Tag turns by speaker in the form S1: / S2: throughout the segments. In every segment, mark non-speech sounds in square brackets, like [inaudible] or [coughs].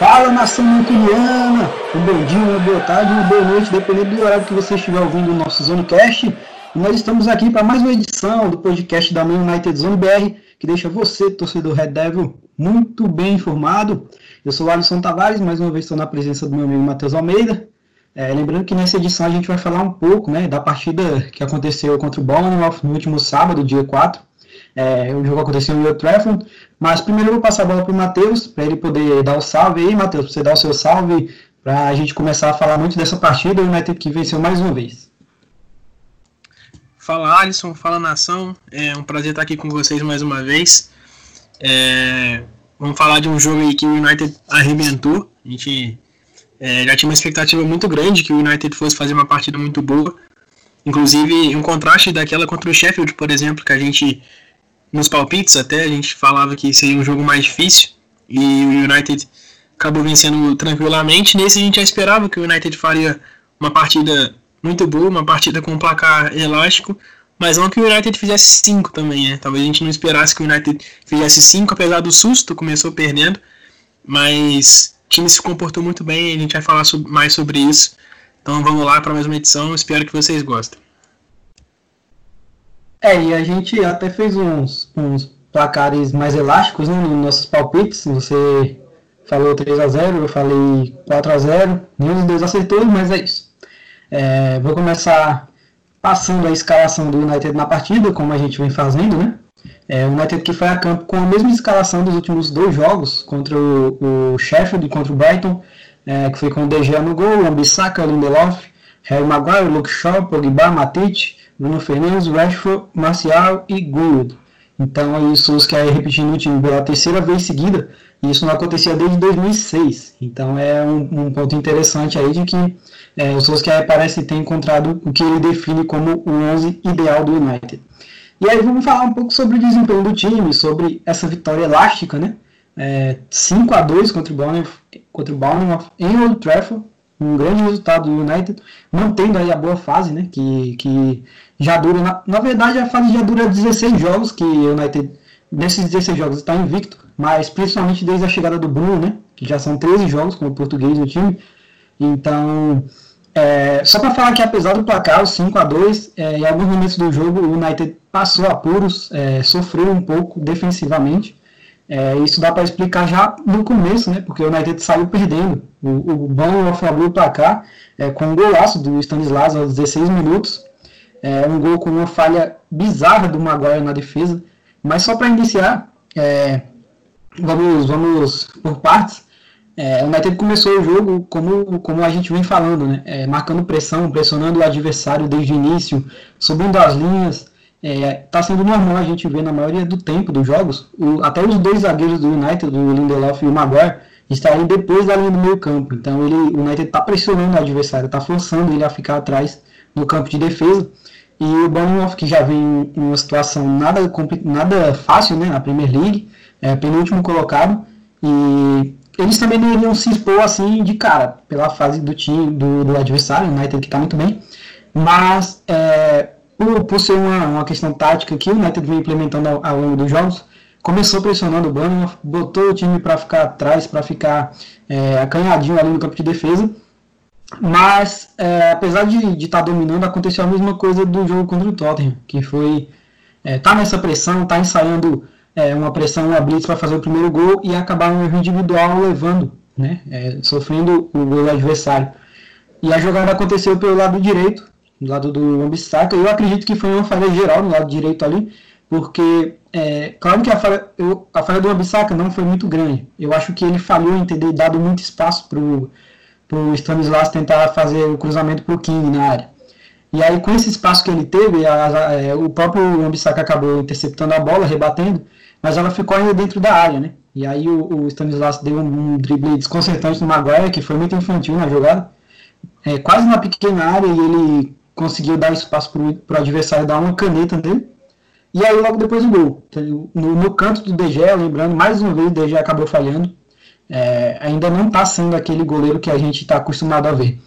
S1: Fala nação mancuniana! Um bom dia, uma boa tarde, uma boa noite, dependendo do horário que você estiver ouvindo o nosso Zonecast. E nós estamos aqui para mais uma edição do podcast da Man United Zone BR, que deixa você, torcedor Red Devil, muito bem informado. Eu sou o Alisson Tavares, mais uma vez estou na presença do meu amigo Matheus Almeida. É, lembrando que nessa edição a gente vai falar um pouco né, da partida que aconteceu contra o Bournemouth no último sábado, dia 4. É, o jogo aconteceu em Old Trafford, mas primeiro eu vou passar a bola para o Matheus, para ele poder dar o salve aí, Matheus, para você dar o seu salve, para a gente começar a falar muito dessa partida, o United que venceu mais uma vez.
S2: Fala Alisson, fala nação, é um prazer estar aqui com vocês mais uma vez. É, vamos falar de um jogo aí que o United arrebentou, a gente é, já tinha uma expectativa muito grande que o United fosse fazer uma partida muito boa, inclusive um contraste daquela contra o Sheffield, por exemplo, que a gente nos palpites até a gente falava que seria um jogo mais difícil e o United acabou vencendo tranquilamente. Nesse a gente já esperava que o United faria uma partida muito boa, uma partida com um placar elástico, mas não que o United fizesse cinco também, né? Talvez a gente não esperasse que o United fizesse cinco, apesar do susto, começou perdendo, mas o time se comportou muito bem, a gente vai falar mais sobre isso. Então vamos lá para mais uma edição, espero que vocês gostem.
S1: É, e a gente até fez uns, uns placares mais elásticos né, nos nossos palpites. Você falou 3 a 0 eu falei 4 a 0 nenhum dos dois acertou, mas é isso. É, vou começar passando a escalação do United na partida, como a gente vem fazendo, né? É, o United que foi a campo com a mesma escalação dos últimos dois jogos, contra o, o Sheffield e contra o Brighton, é, que foi com o De Gea no gol, Ambissaca, Lindelof, Harry Maguire, Luke Shaw, Pogba, Matite, Bruno Fernandes, Rashford, Marcial e Gould. Então aí o Solskjaer repetindo o time pela terceira vez seguida, e isso não acontecia desde 2006. Então é um, um ponto interessante aí de que é, o Solskjaer parece ter encontrado o que ele define como o 11 ideal do United. E aí vamos falar um pouco sobre o desempenho do time, sobre essa vitória elástica, né? É, 5 a 2 contra o Bournemouth, contra o Bournemouth em Old Trafford, um grande resultado do United, mantendo aí a boa fase, né? Que, que já dura, na, na verdade a fase já dura 16 jogos, que o United nesses 16 jogos está invicto, mas principalmente desde a chegada do Bruno, né? Que já são 13 jogos com o português no time. Então, é, só para falar que apesar do placar, o 5 a 2 é, em alguns momentos do jogo o United passou apuros, é, sofreu um pouco defensivamente. É, isso dá para explicar já no começo, né? Porque o United saiu perdendo. O, o Bournemouth abriu o placar é, com um golaço do Stanislas aos 16 minutos. É, um gol com uma falha bizarra do Maguire na defesa. Mas só para iniciar, é, vamos, vamos por partes. É, o United começou o jogo como, como a gente vem falando, né? É, marcando pressão, pressionando o adversário desde o início, subindo as linhas, está é, tá sendo normal a gente ver na maioria do tempo dos jogos, o, até os dois zagueiros do United, o Lindelof e o Maguire, estarem depois da linha do meio campo. Então ele, o United está pressionando o adversário, está forçando ele a ficar atrás no campo de defesa. E o Bournemouth, que já vem em uma situação nada, nada fácil né, na Premier League, é penúltimo colocado, e eles também não iriam se expor assim de cara, pela fase do time, do, do adversário, o United que está muito bem, mas é, por, por ser uma, uma questão tática que o United vem implementando ao, ao longo dos jogos, começou pressionando o Bournemouth, botou o time para ficar atrás, para ficar é, acanhadinho ali no campo de defesa. Mas, é, apesar de estar tá dominando, aconteceu a mesma coisa do jogo contra o Tottenham, que foi é, tá nessa pressão, tá ensaiando é, uma pressão, uma blitz para fazer o primeiro gol e acabar um erro individual levando, né, é, sofrendo o gol adversário. E a jogada aconteceu pelo lado direito, do lado do Ambissaca. Eu acredito que foi uma falha geral no lado direito ali, porque, é, claro que a falha, eu, a falha do Ambissaca não foi muito grande. Eu acho que ele falhou em ter dado muito espaço para o Stanislas tentar fazer o cruzamento para o King na área. E aí, com esse espaço que ele teve, a, a, o próprio Ambissaca acabou interceptando a bola, rebatendo, mas ela ficou ainda dentro da área, né? E aí o, o Stanislas deu um, um drible desconcertante no Maguire, que foi muito infantil na jogada, é, quase na pequena área, e ele conseguiu dar espaço para o adversário dar uma caneta nele. E aí logo depois o gol. No, no canto do DG, lembrando, mais uma vez o DG acabou falhando. É, ainda não está sendo aquele goleiro que a gente está acostumado a ver.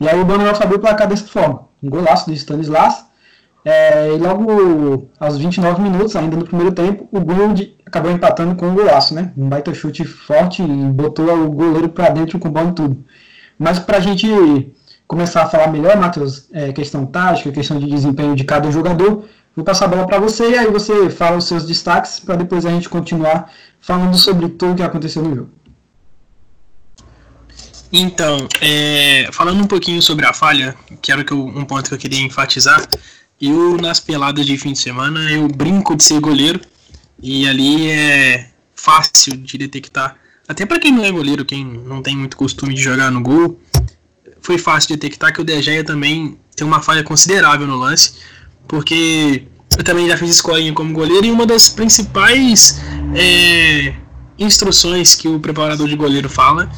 S1: E aí o Manuel abriu o placar dessa forma. Um golaço do Stanislas. É, e logo aos 29 minutos, ainda no primeiro tempo, o Gould acabou empatando com um golaço, né? Um baita chute forte e botou o goleiro para dentro com bola e tudo. Mas para a gente começar a falar melhor, Matheus, é, questão tática, questão de desempenho de cada jogador, vou passar a bola para você e aí você fala os seus destaques para depois a gente continuar falando sobre tudo o que aconteceu no jogo.
S2: Então, é, falando um pouquinho sobre a falha, que era um ponto que eu queria enfatizar, eu, nas peladas de fim de semana, eu brinco de ser goleiro. E ali é fácil de detectar. Até para quem não é goleiro, quem não tem muito costume de jogar no gol, foi fácil de detectar que o De Gea também tem uma falha considerável no lance. Porque eu também já fiz escolinha como goleiro e uma das principais é, instruções que o preparador de goleiro fala.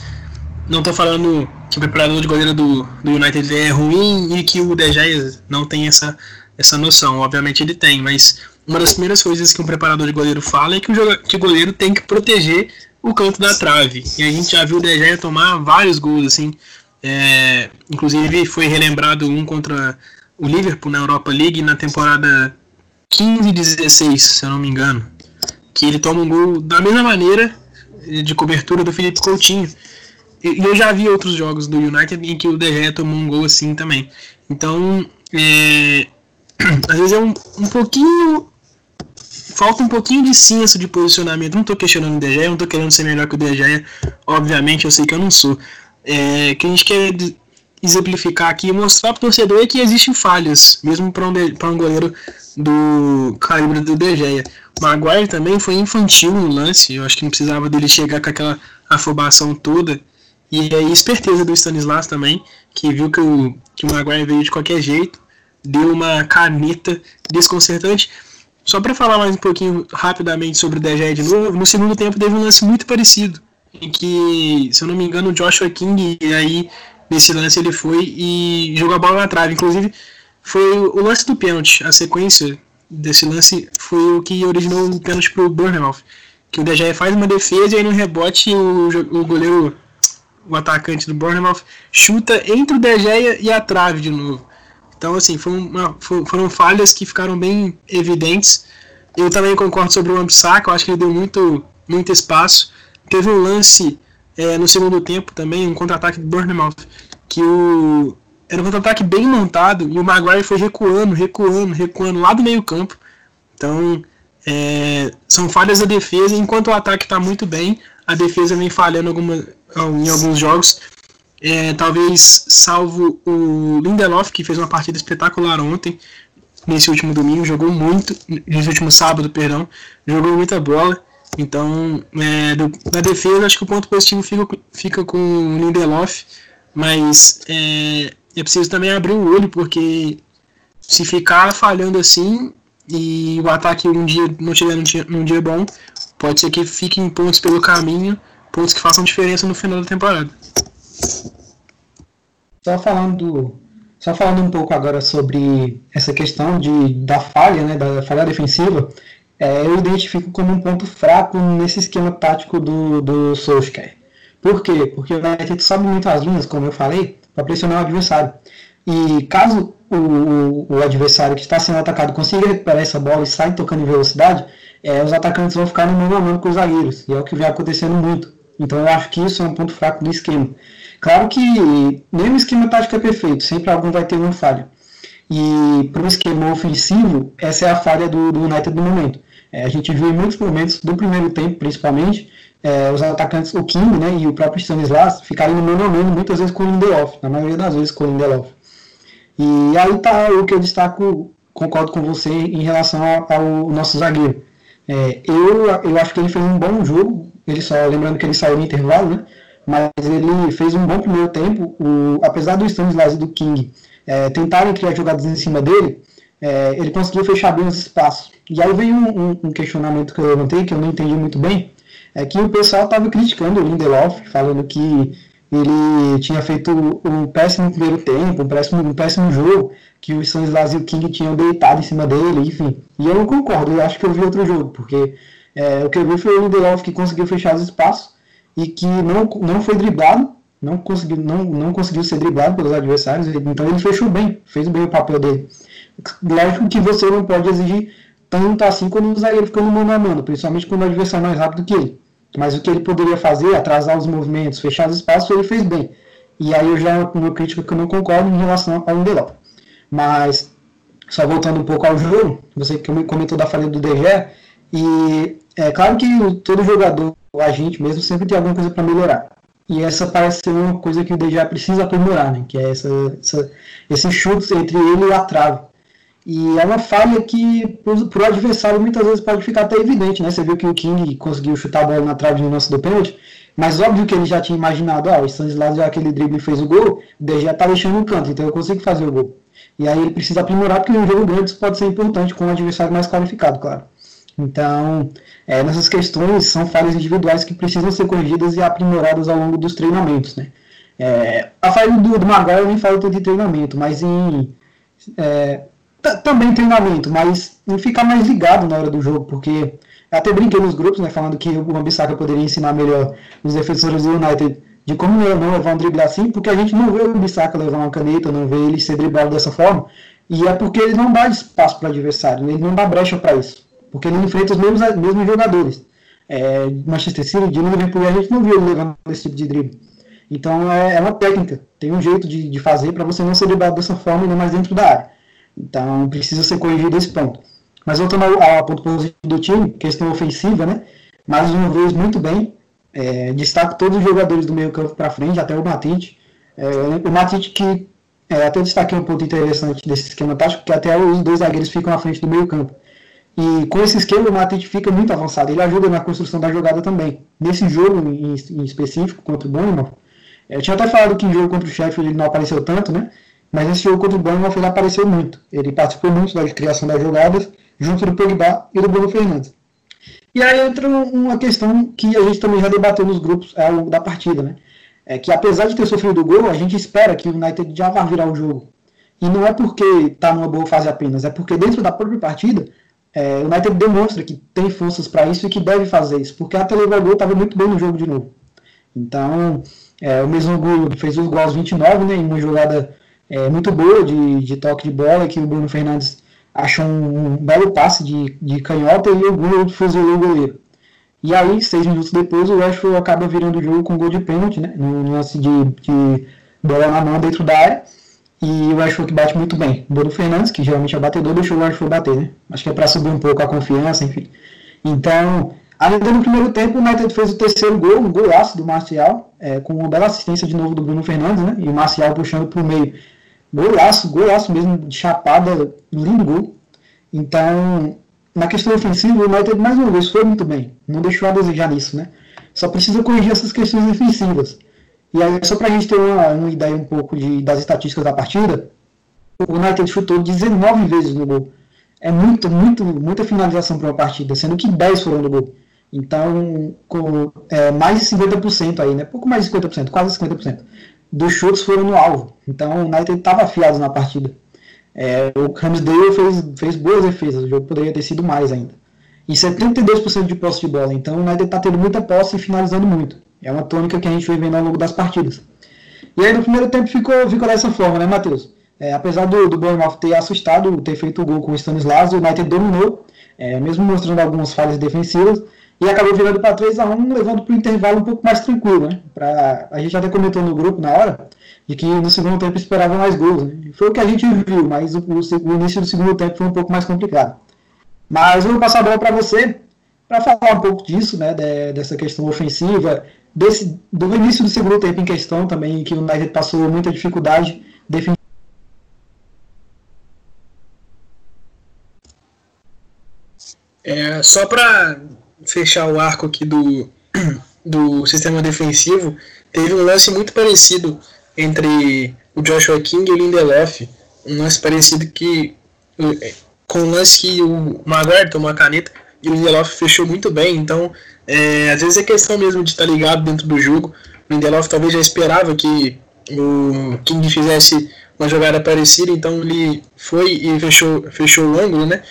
S2: Não estou falando que o preparador de goleiro do, do United é ruim e que o De Gea não tem essa essa noção. Obviamente ele tem, mas uma das primeiras coisas que um preparador de goleiro fala é que o, que o goleiro tem que proteger o canto da trave. E a gente já viu o De Gea tomar vários gols, assim. É, inclusive foi relembrado um contra o Liverpool na Europa League na temporada 15 e 16, se eu não me engano. Que ele toma um gol da mesma maneira de cobertura do Felipe Coutinho. E eu já vi outros jogos do United em que o De Gea tomou um gol assim também. Então, é, [clears throat] às vezes é um, um pouquinho. Falta um pouquinho de senso de posicionamento. Não estou questionando o De Gea, não estou querendo ser melhor que o De Gea. Obviamente, eu sei que eu não sou. É, que a gente quer exemplificar aqui e mostrar para o torcedor é que existem falhas, mesmo para um, um goleiro do calibre do De Gea. Maguire também foi infantil no lance, eu acho que não precisava dele chegar com aquela afobação toda. E aí, esperteza do Stanislas também, que viu que o, que o Maguire veio de qualquer jeito deu uma caneta desconcertante. Só para falar mais um pouquinho rapidamente sobre o DG de novo, no segundo tempo teve um lance muito parecido, em que, se eu não me engano, o Joshua King, aí nesse lance ele foi e jogou a bola na trave. Inclusive, foi o lance do pênalti, a sequência desse lance foi o que originou o pênalti pro Bournemouth. Que o DG faz uma defesa e aí no rebote o, o goleiro, o atacante do Bournemouth, chuta entre o De e a trave de novo. Então, assim, uma, foram falhas que ficaram bem evidentes. Eu também concordo sobre o Ambissaca, eu acho que ele deu muito, muito espaço. Teve um lance é, no segundo tempo também, um contra-ataque do Bournemouth, que o, era um contra-ataque bem montado e o Maguire foi recuando, recuando, recuando lá do meio campo. Então, é, são falhas da defesa, enquanto o ataque está muito bem, a defesa vem falhando alguma, em alguns jogos. É, talvez salvo o Lindelof, que fez uma partida espetacular ontem, nesse último domingo, jogou muito, nesse último sábado, perdão, jogou muita bola. Então, é, do, na defesa, acho que o ponto positivo fica, fica com o Lindelof, mas é, é preciso também abrir o olho, porque se ficar falhando assim e o ataque um dia não tiver num dia, num dia bom, pode ser que fiquem pontos pelo caminho, pontos que façam diferença no final da temporada.
S1: Só falando, só falando um pouco agora sobre essa questão de, da falha, né, da falha defensiva, é, eu identifico como um ponto fraco nesse esquema tático do, do Solskjaer. Por quê? Porque o United sobe muito as linhas, como eu falei, para pressionar o adversário. E caso o, o, o, adversário que está sendo atacado consiga recuperar essa bola e sair tocando em velocidade, é, os atacantes vão ficar no mano com os zagueiros. E é o que vem acontecendo muito. Então eu acho que isso é um ponto fraco do esquema. Claro que nenhum esquema tático é perfeito, sempre algum vai ter uma falha. E para o esquema ofensivo, essa é a falha do, do United no momento. É, a gente viu em muitos momentos, do primeiro tempo principalmente, é, os atacantes, o King né, e o próprio Stanislas, ficarem no mano a mano, muitas vezes com o Lindelof, na maioria das vezes com o Lindelof. E aí está o que eu destaco, concordo com você em relação ao, ao nosso zagueiro. É, eu, eu acho que ele fez um bom jogo, ele só lembrando que ele saiu no intervalo, né? mas ele fez um bom primeiro tempo. O, apesar do Stanislas e do King é, tentarem criar jogadas em cima dele, é, ele conseguiu fechar bem os espaços. E aí veio um, um, um, questionamento que eu levantei, que eu não entendi muito bem, é que o pessoal estava criticando o Lindelof, falando que ele tinha feito um péssimo primeiro tempo, um péssimo, um péssimo jogo, que o Stanislas e o King tinham deitado em cima dele, enfim. E eu não concordo, eu acho que eu vi outro jogo, porque é, o que eu vi foi o Lindelof que conseguiu fechar os espaços, e que não, não foi driblado não conseguiu, não, não conseguiu ser driblado pelos adversários, então ele fechou bem, fez bem o papel dele. Lógico que você não pode exigir tanto assim quando o zagueiro fica no mano a mano, principalmente quando o adversário é mais rápido que ele. Mas o que ele poderia fazer, atrasar os movimentos, fechar os espaços, ele fez bem. E aí eu já, uma crítica que eu não concordo em relação ao Lindelof. Mas, só voltando um pouco ao jogo, você que comentou da falha do DG, e é claro que todo jogador, a gente mesmo, sempre tem alguma coisa para melhorar. E essa parece ser uma coisa que o DG precisa aprimorar, né? Que é essa, essa, esse chute entre ele e a trave. E é uma falha que para o adversário muitas vezes pode ficar até evidente, né? Você viu que o King conseguiu chutar a bola na trave no lance do pênalti, mas óbvio que ele já tinha imaginado, ah, o Stanislas já aquele drible fez o gol, o DG tá deixando no canto, então eu consigo fazer o gol. E aí ele precisa aprimorar, porque um jogo grande isso pode ser importante com um adversário mais qualificado, claro. Então, é, nessas questões são falhas individuais que precisam ser corrigidas e aprimoradas ao longo dos treinamentos, né? É, a falha do, do Maguire nem falta de treinamento, mas em é, também treinamento, mas em ficar mais ligado na hora do jogo, porque até brinquei nos grupos, né, falando que o Ambissaca poderia ensinar melhor os defensores do United de como não levar um drible assim, porque a gente não vê o Ambissaca levar uma caneta, não vê ele ser driblado dessa forma, e é porque ele não dá espaço para o adversário, ele não dá brecha para isso, porque ele enfrenta os mesmos, mesmos jogadores. É, Manchester City, de Liverpool, a gente não viu ele levando esse tipo de drible. Então é, é uma técnica, tem um jeito de, de fazer para você não ser driblado dessa forma, ainda mais dentro da área. Então precisa ser corrigido esse ponto. Mas voltando ao, ao ponto positivo do time, questão ofensiva, né? Mais uma vez, muito bem. É, destaco todos os jogadores do meio campo para frente, até o Matite. É, o Matite que é, até destaquei um ponto interessante desse esquema tático, que até os dois zagueiros ficam à frente do meio campo. E com esse esquema o Matite fica muito avançado. Ele ajuda na construção da jogada também. Nesse jogo em, em específico contra o Bournemouth, eu tinha até falado que em jogo contra o Sheffield ele não apareceu tanto, né? Mas nesse jogo contra o Bournemouth ele apareceu muito. Ele participou muito da criação das jogadas, junto do Pogba e do Bruno Fernandes. E aí entra uma questão que a gente também já debateu nos grupos ao longo da partida, né? É que apesar de ter sofrido o gol, a gente espera que o United já vá virar o jogo. E não é porque está numa boa fase apenas, é porque dentro da própria partida, é, o United demonstra que tem forças para isso e que deve fazer isso, porque até levar o gol estava muito bem no jogo de novo. Então, é, o mesmo gol fez os gols 29, né, em uma jogada é, muito boa de, de toque de bola, que o Bruno Fernandes achou um, um belo passe de, de canhota e o Bruno fuzilou o goleiro. E aí, seis minutos depois, o Rashford acaba virando o jogo com gol de pênalti, né? No lance de, de bola na mão dentro da área. E o Rashford bate muito bem. O Bruno Fernandes, que geralmente é batedor, deixou o Rashford bater, né? Acho que é para subir um pouco a confiança, enfim. Então, ainda no primeiro tempo, o United fez o terceiro gol, um golaço do Marcial, é, com uma bela assistência de novo do Bruno Fernandes, né? E o Marcial puxando para o meio Golaço, golaço mesmo, de chapada, lindo gol. Então, na questão ofensiva, o United mais uma vez foi muito bem. Não deixou a desejar nisso, né? Só precisa corrigir essas questões defensivas. E aí, só para a gente ter uma, uma, ideia um pouco de, das estatísticas da partida, o United chutou 19 vezes no gol. É muito, muito, muita finalização para uma partida, sendo que 10 foram no gol. Então, com é, mais de 50% aí, né? Pouco mais de 50%, quase 50% dos chutes foram no alvo. Então o United estava afiado na partida. É, o Ramsdale fez, fez boas defesas, o jogo poderia ter sido mais ainda. E 72% de posse de bola, então o United está tendo muita posse e finalizando muito. É uma tônica que a gente vem vendo ao longo das partidas. E aí no primeiro tempo ficou, ficou dessa forma, né, Matheus? É, apesar do, do Bournemouth ter assustado, ter feito o gol com o Stanislas, o United dominou, é, mesmo mostrando algumas falhas defensivas, e acabou virando para 3 a 1 levando para o intervalo um pouco mais tranquilo. Né? Pra, a gente até comentou no grupo na hora de que no segundo tempo esperava mais gols. Né? Foi o que a gente viu, mas o, o, início do segundo tempo foi um pouco mais complicado. Mas eu vou passar a bola para você para falar um pouco disso, né, de, dessa questão ofensiva, desse, do início do segundo tempo em questão também, que o United passou muita dificuldade defensiva.
S2: É, só para fechar o arco aqui do, [clears throat] do sistema defensivo, teve um lance muito parecido entre o Joshua King e o Lindelof. Um lance parecido que. com o lance que o Maguire tomou a caneta e o Lindelof fechou muito bem. Então, é, às vezes é questão mesmo de estar ligado dentro do jogo. O Lindelof talvez já esperava que o King fizesse uma jogada parecida, então ele foi e fechou, fechou o ângulo, né?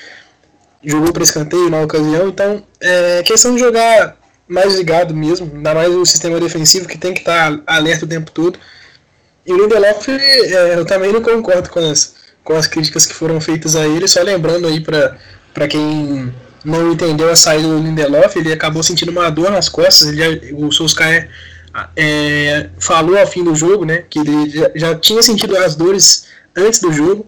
S2: jogou para escanteio na ocasião, então é questão de jogar mais ligado mesmo, ainda mais o sistema defensivo que tem que estar alerta o tempo todo. E o Lindelof, é, eu também não concordo com as, com as críticas que foram feitas a ele, só lembrando aí para quem não entendeu a saída do Lindelof, ele acabou sentindo uma dor nas costas, ele o Solskjaer é, falou ao fim do jogo, né, que ele já, já, tinha sentido as dores antes do jogo,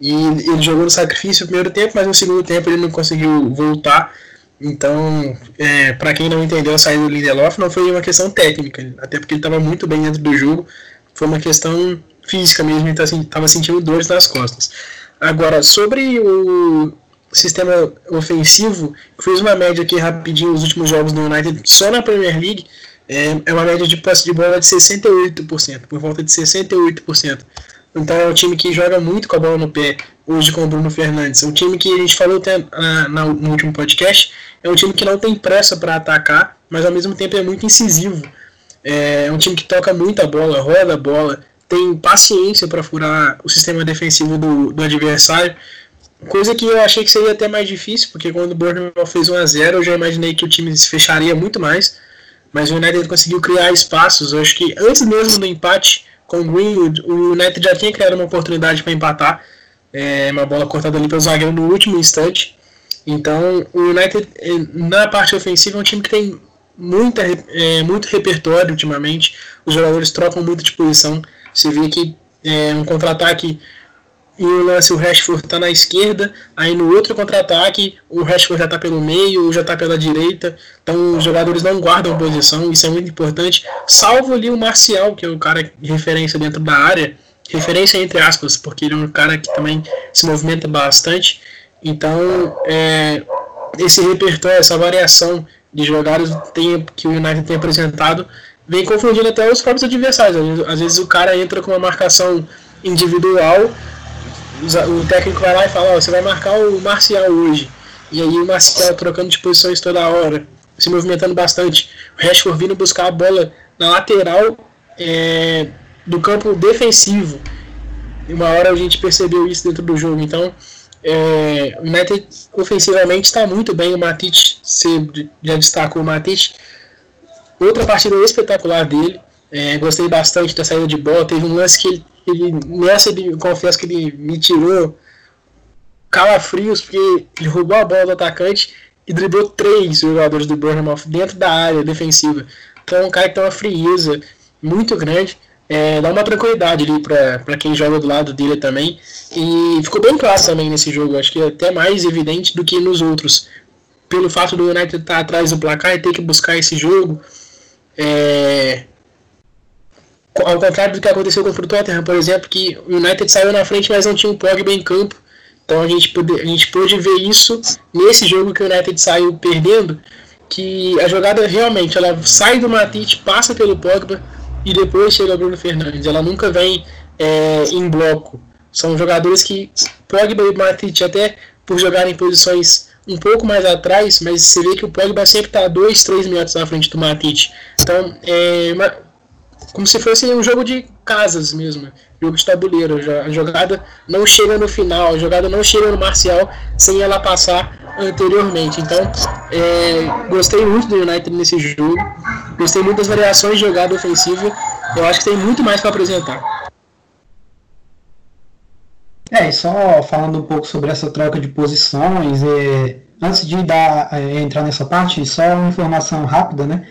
S2: e ele jogou no sacrifício no primeiro tempo, mas no segundo tempo ele não conseguiu voltar, então, é, para quem não entendeu a saída do Lindelof, não foi uma questão técnica, até porque ele estava muito bem dentro do jogo, foi uma questão física mesmo, ele estava tá sentindo dores nas costas. Agora, sobre o sistema ofensivo, fiz uma média aqui rapidinho nos últimos jogos do United, só na Premier League, é, é uma média de posse de bola de 68%, por volta de 68%. Então é um time que joga muito com a bola no pé, hoje com o Bruno Fernandes. É um time que a gente falou até ah, no último podcast, é um time que não tem pressa para atacar, mas ao mesmo tempo é muito incisivo. É, é um time que toca muito a bola, roda a bola, tem paciência para furar o sistema defensivo do, do adversário. Coisa que eu achei que seria até mais difícil, porque quando o Bournemouth fez 1 a 0 eu já imaginei que o time se fecharia muito mais. Mas o United conseguiu criar espaços. Eu acho que antes mesmo do empate com o Greenwood, o United já tinha criado uma oportunidade para empatar. É, uma bola cortada ali pelo zagueiro no último instante. Então, o United, é, na parte ofensiva, é um time que tem muita, é, muito repertório ultimamente. Os jogadores trocam muito de posição. Você vê que é, um contra-ataque e o lance o Rashford está na esquerda, aí no outro contra-ataque o Rashford já está pelo meio, já está pela direita, então os jogadores não guardam posição, isso é muito importante, salvo ali o Marcial, que é o cara referência dentro da área, referência entre aspas, porque ele é um cara que também se movimenta bastante, então é, esse repertório, essa variação de jogadas que o United tem apresentado vem confundindo até os próprios adversários, às vezes o cara entra com uma marcação individual o técnico vai lá e fala, ó, você vai marcar o Marcial hoje. E aí o Marcial trocando de posições toda hora, se movimentando bastante. O Rashford vindo buscar a bola na lateral é, do campo defensivo. E uma hora a gente percebeu isso dentro do jogo. Então, é, o United ofensivamente está muito bem. O Matic, já destacou o Matic. Outra partida espetacular dele. É, gostei bastante da saída de bola. Teve um lance que ele ele, nessa ele, confesso que ele me tirou calafrios, porque ele roubou a bola do atacante e driblou três jogadores do Bournemouth dentro da área defensiva. Então é um cara que tem uma frieza muito grande. É, dá uma tranquilidade ali para quem joga do lado dele também. E ficou bem claro também nesse jogo, acho que é até mais evidente do que nos outros. Pelo fato do United estar tá atrás do placar e ter que buscar esse jogo, é, ao contrário do que aconteceu com o Tottenham, por exemplo, que o United saiu na frente, mas não tinha um Pogba em campo. Então a gente, pôde, a gente pôde ver isso nesse jogo que o United saiu perdendo, que a jogada realmente ela sai do Matite, passa pelo Pogba e depois chega o Bruno Fernandes. Ela nunca vem é, em bloco. São jogadores que Pogba e Matite até por jogar em posições um pouco mais atrás, mas você vê que o Pogba sempre está dois, três metros à frente do Matite. Então é como se fosse um jogo de casas mesmo, jogo de tabuleiro. A jogada não chega no final, a jogada não chega no Marcial sem ela passar anteriormente. Então, é, gostei muito do United nesse jogo, gostei muito das variações de jogada ofensiva. Eu acho que tem muito mais para apresentar.
S1: É, e só falando um pouco sobre essa troca de posições, é, antes de dar, é, entrar nessa parte, só uma informação rápida, né?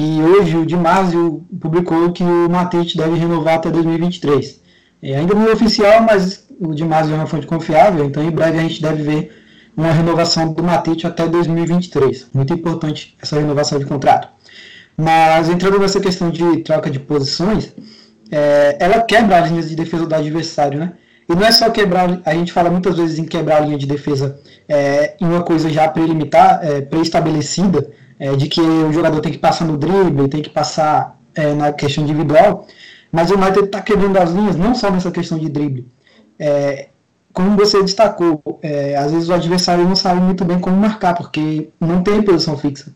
S1: Que hoje o Dimásio publicou que o Matete deve renovar até 2023. É, ainda não é oficial, mas o Dimásio é uma fonte confiável, então em breve a gente deve ver uma renovação do Matete até 2023. Muito importante essa renovação de contrato. Mas entrando nessa questão de troca de posições, é, ela quebra as linhas de defesa do adversário, né? E não é só quebrar, a gente fala muitas vezes em quebrar a linha de defesa é, em uma coisa já prelimitar, é, pré-estabelecida, é, de que o jogador tem que passar no drible, tem que passar é, na questão individual, mas o United está quebrando as linhas não só nessa questão de drible. É, como você destacou, é, às vezes o adversário não sabe muito bem como marcar, porque não tem posição fixa.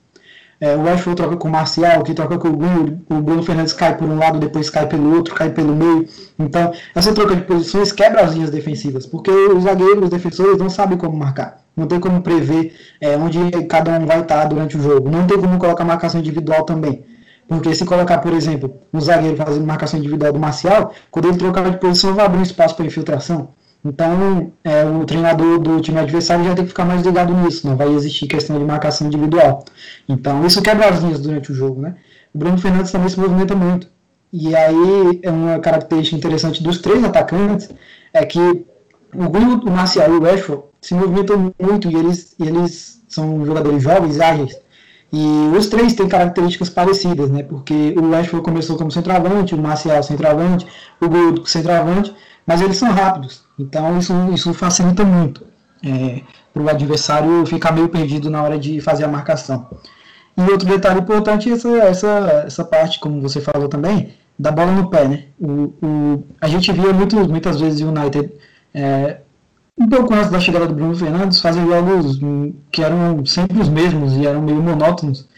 S1: É, o Ashford troca com o Marcial, que troca com o Bruno, o Bruno Fernandes cai por um lado, depois cai pelo outro, cai pelo meio. Então, essa troca de posições quebra as linhas defensivas, porque os zagueiros, os defensores não sabem como marcar. Não tem como prever é, onde cada um vai estar durante o jogo. Não tem como colocar marcação individual também. Porque se colocar, por exemplo, um zagueiro fazendo marcação individual do Marcial, quando ele trocar de posição, vai abrir um espaço para infiltração. Então, é, o treinador do time adversário já tem que ficar mais ligado nisso, não vai existir questão de marcação individual. Então, isso quebra as linhas durante o jogo, né? O Bruno Fernandes também se movimenta muito. E aí, é uma característica interessante dos três atacantes, é que o Bruno, o Marcial e o Ashford se movimentam muito e eles, eles são jogadores jovens, ágeis. E os três têm características parecidas, né? Porque o Ashford começou como centroavante, o Marcial centroavante, o Guto centroavante, mas eles são rápidos. Então isso, isso facilita muito é, para o adversário ficar meio perdido na hora de fazer a marcação. E outro detalhe importante é essa, essa, essa parte, como você falou também, da bola no pé. Né? O, o, a gente via muito, muitas vezes o United, é, um pouco antes da chegada do Bruno Fernandes, fazer jogos que eram sempre os mesmos e eram meio monótonos,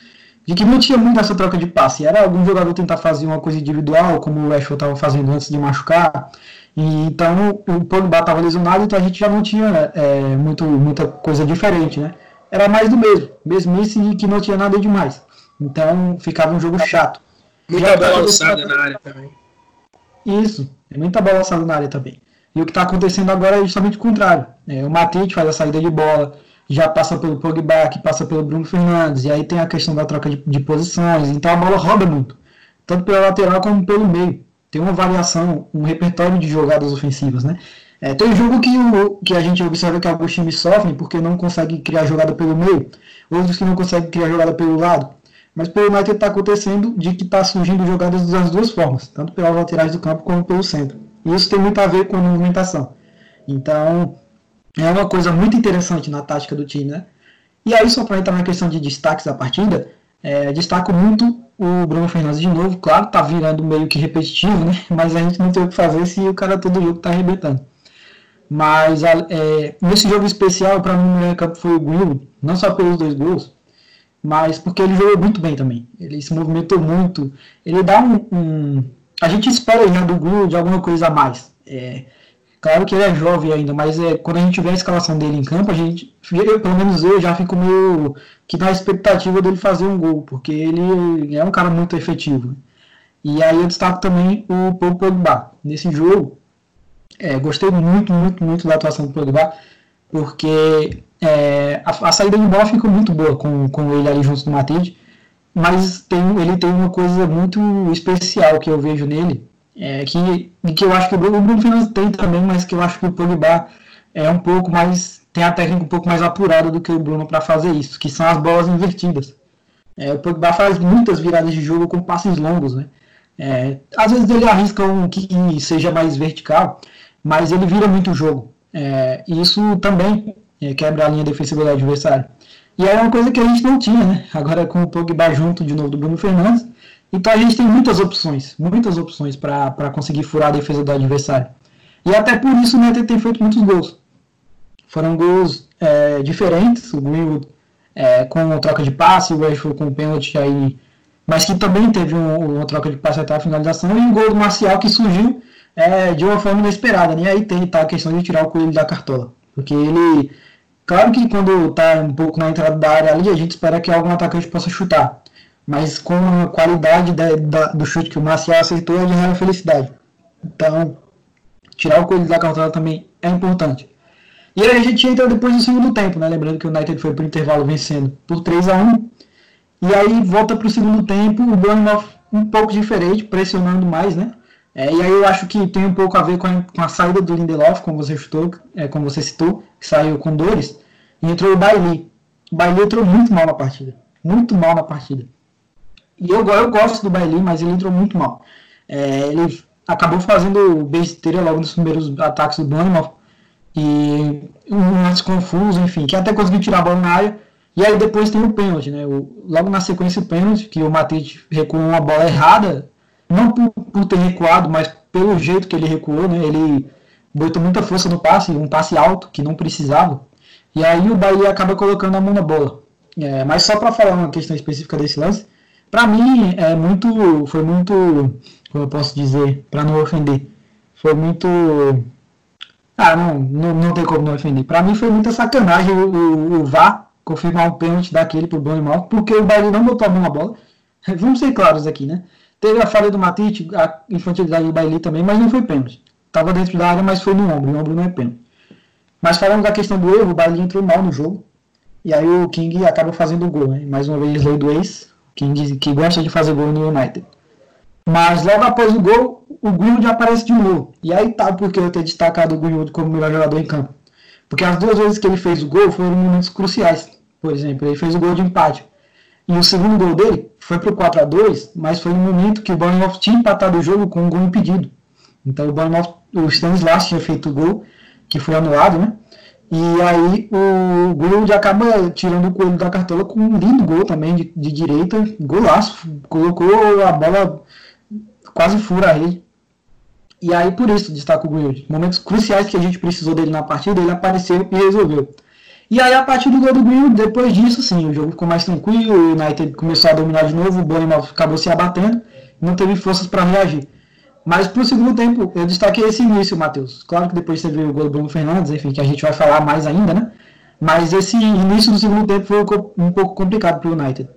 S1: de que não tinha muito essa troca de passe. Era algum jogador tentar fazer uma coisa individual, como o Ashford estava fazendo antes de machucar, e, então o Pogba estava lesionado, então a gente já não tinha é, muito, muita coisa diferente, né? Era mais do mesmo, mesmice e que não tinha nada demais. Então ficava um jogo chato.
S2: Muita bola alçada na área também.
S1: Isso, é muita bola alçada na área também. E o que está acontecendo agora é justamente o contrário. É, o Matite faz a saída de bola, já passa pelo Pogba, que passa pelo Bruno Fernandes, e aí tem a questão da troca de, de posições, então a bola roda muito, tanto pela lateral como pelo meio tem uma variação, um repertório de jogadas ofensivas, né? É, tem um jogo que, o, que a gente observa que alguns times sofrem porque não conseguem criar jogada pelo meio, outros que não conseguem criar jogada pelo lado. Mas pelo United está acontecendo de que está surgindo jogadas das duas formas, tanto pelas laterais do campo como pelo centro. E isso tem muito a ver com a movimentação. Então, é uma coisa muito interessante na tática do time, né? E aí, só para entrar na questão de destaques da partida, é, destaco muito o Bruno Fernandes de novo, claro, tá virando meio que repetitivo, né? [laughs] Mas a gente não tem o que fazer se o cara todo jogo tá arrebentando. Mas é, nesse jogo especial, para mim, o melhor campo foi o Greenwood, não só pelos dois gols, mas porque ele jogou muito bem também. Ele se movimentou muito. Ele dá um. um a gente espera já do Greenwood alguma coisa a mais. É, Claro que ele é jovem ainda, mas é, quando a gente vê a escalação dele em campo, a gente, eu, pelo menos eu, já fico meio que na expectativa dele fazer um gol, porque ele é um cara muito efetivo. E aí eu destaco também o Paul Pogba. Nesse jogo, é, gostei muito, muito, muito da atuação do Pogba, porque é, a, a, saída de bola ficou muito boa com, com ele ali junto do Matite, mas tem, ele tem uma coisa muito especial que eu vejo nele, é, que, que eu acho que o Bruno Fernandes tem também, mas que eu acho que o Pogba é um pouco mais tem a técnica um pouco mais apurada do que o Bruno para fazer isso, que são as bolas invertidas. É, o Pogba faz muitas viradas de jogo com passes longos, né? É, às vezes ele arrisca um que seja mais vertical, mas ele vira muito o jogo. É, e isso também é, quebra a linha defensiva do adversário. E é uma coisa que a gente não tinha, né? Agora com o Pogba junto de novo do Bruno Fernandes, então a gente tem muitas opções, muitas opções para conseguir furar a defesa do adversário. E até por isso o United tem feito muitos gols. Foram gols é, diferentes, o Greenwood é, com troca de passe, o Rashford com pênalti aí, mas que também teve um, uma troca de passe até a finalização, e um gol do Marcial que surgiu é, de uma forma inesperada. Né? E aí tem tá, a questão de tirar o coelho da cartola. Porque ele. Claro que quando está um pouco na entrada da área ali, a gente espera que algum atacante possa chutar mas com a qualidade da, da, do chute que o Marcial acertou de real felicidade. Então, tirar o coelho da cartola também é importante. E aí a gente entra depois do segundo tempo, né? Lembrando que o United foi para o intervalo vencendo por 3 a 1 E aí volta para o segundo tempo, o Bournemouth um pouco diferente, pressionando mais, né? É, e aí eu acho que tem um pouco a ver com a, com a saída do Lindelof, como você chutou, é, como você citou, que saiu com dores, e entrou o Bailey. O Bailey entrou muito mal na partida. Muito mal na partida. E eu, eu gosto do Bailey, mas ele entrou muito mal. É, ele acabou fazendo besteira logo nos primeiros ataques do Bournemouth. E um lance confuso, enfim, que até conseguiu tirar a bola na área. E aí depois tem o pênalti, né? O, logo na sequência o pênalti, que o Matite recuou uma bola errada, não por, por, ter recuado, mas pelo jeito que ele recuou, né? Ele botou muita força no passe, um passe alto que não precisava. E aí o Bahia acaba colocando a mão na bola. É, mas só para falar uma questão específica desse lance, para mim é muito, foi muito, como eu posso dizer, para não ofender, foi muito, ah, não, não, não tem como não ofender. Para mim foi muita sacanagem o, o, o VAR confirmar um pênalti daquele pro Bournemouth, porque o Bahia não botou a mão na bola. [laughs] Vamos ser claros aqui, né? Teve a falha do Matite, a infantilidade do Bailey também, mas não foi pênalti. Tava dentro da área, mas foi no ombro. No ombro não é pênalti. Mas falando da questão do erro, o Bailey entrou mal no jogo. E aí o King acaba fazendo o gol, né? Mais uma vez, lei do ex. King que gosta de fazer gol no United. Mas logo após o gol, o Greenwood aparece de novo. E aí tá porque eu ter destacado o Greenwood como melhor jogador em campo. Porque as duas vezes que ele fez o gol foram momentos cruciais. Por exemplo, ele fez o gol de empate. E o segundo gol dele foi para o 4 a 2 mas foi no momento que o Bournemouth tinha empatado o jogo com um gol impedido. Então o Bournemouth, o Stanislas tinha feito o gol, que foi anulado, né? E aí o gol acaba tirando o coelho da cartola com um lindo gol também de, de direita, golaço, colocou a bola quase fura a rede. E aí por isso destaca o Greenwood. Momentos cruciais que a gente precisou dele na partida, ele apareceu e resolveu. E aí, a partir do gol do Greenwood, depois disso, sim, o jogo ficou mais tranquilo, o United começou a dominar de novo, o Bournemouth acabou se abatendo, não teve forças para reagir. Mas pro segundo tempo, eu destaquei esse início, Matheus. Claro que depois você viu o gol do Bruno Fernandes, enfim, que a gente vai falar mais ainda, né? Mas esse início do segundo tempo foi um pouco complicado pro United.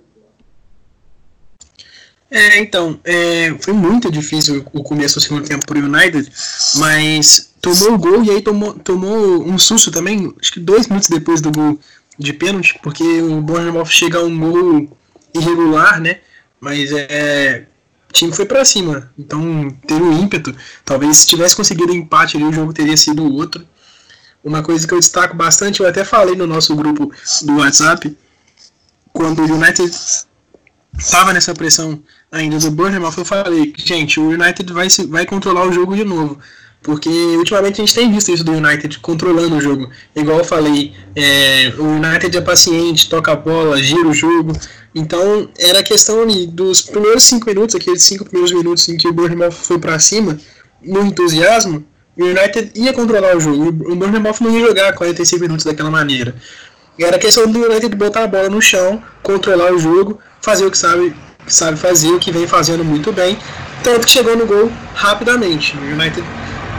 S2: É, então, é, foi muito difícil o começo do segundo tempo pro United, mas tomou o gol e aí tomou, tomou um susto também, acho que dois minutos depois do gol de pênalti, porque o Bournemouth chega a um gol irregular, né? Mas é, o time foi para cima, então teve um ímpeto. Talvez se tivesse conseguido empate ali, o jogo teria sido outro. Uma coisa que eu destaco bastante, eu até falei no nosso grupo do WhatsApp, quando o United estava nessa pressão ainda do Bournemouth, eu falei, gente, o United vai, vai controlar o jogo de novo. Porque ultimamente a gente tem visto isso do United controlando o jogo. Igual eu falei, é, o United é paciente, toca a bola, gira o jogo. Então era questão ali dos primeiros cinco minutos, aqueles cinco primeiros minutos em que o Bournemouth foi para cima, no entusiasmo, o United ia controlar o jogo. O Bournemouth não ia jogar 45 minutos daquela maneira. Era questão do United botar a bola no chão, controlar o jogo, fazer o que sabe, sabe fazer, o que vem fazendo muito bem. Tanto que chegou no gol rapidamente. O United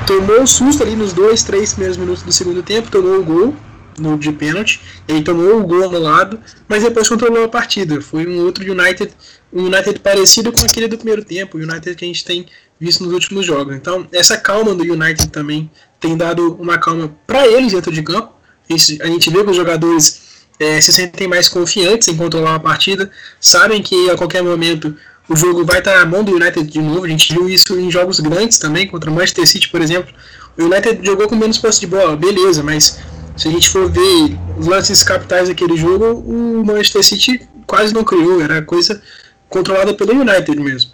S2: tomou um susto ali nos dois, três primeiros minutos do segundo tempo, tomou o gol no de pênalti, ele tomou o gol anulado, mas depois controlou a partida. Foi um outro United, um United parecido com aquele do primeiro tempo, o United que a gente tem visto nos últimos jogos. Então, essa calma do United também tem dado uma calma para eles dentro de campo. A gente vê que os jogadores é, se sentem mais confiantes em controlar a partida, sabem que a qualquer momento o jogo vai estar na mão do United de novo. A gente viu isso em jogos grandes também, contra o Manchester City, por exemplo. O United jogou com menos posse de bola, beleza, mas se a gente for ver os lances capitais daquele jogo, o Manchester City quase não criou, era coisa controlada pelo United mesmo.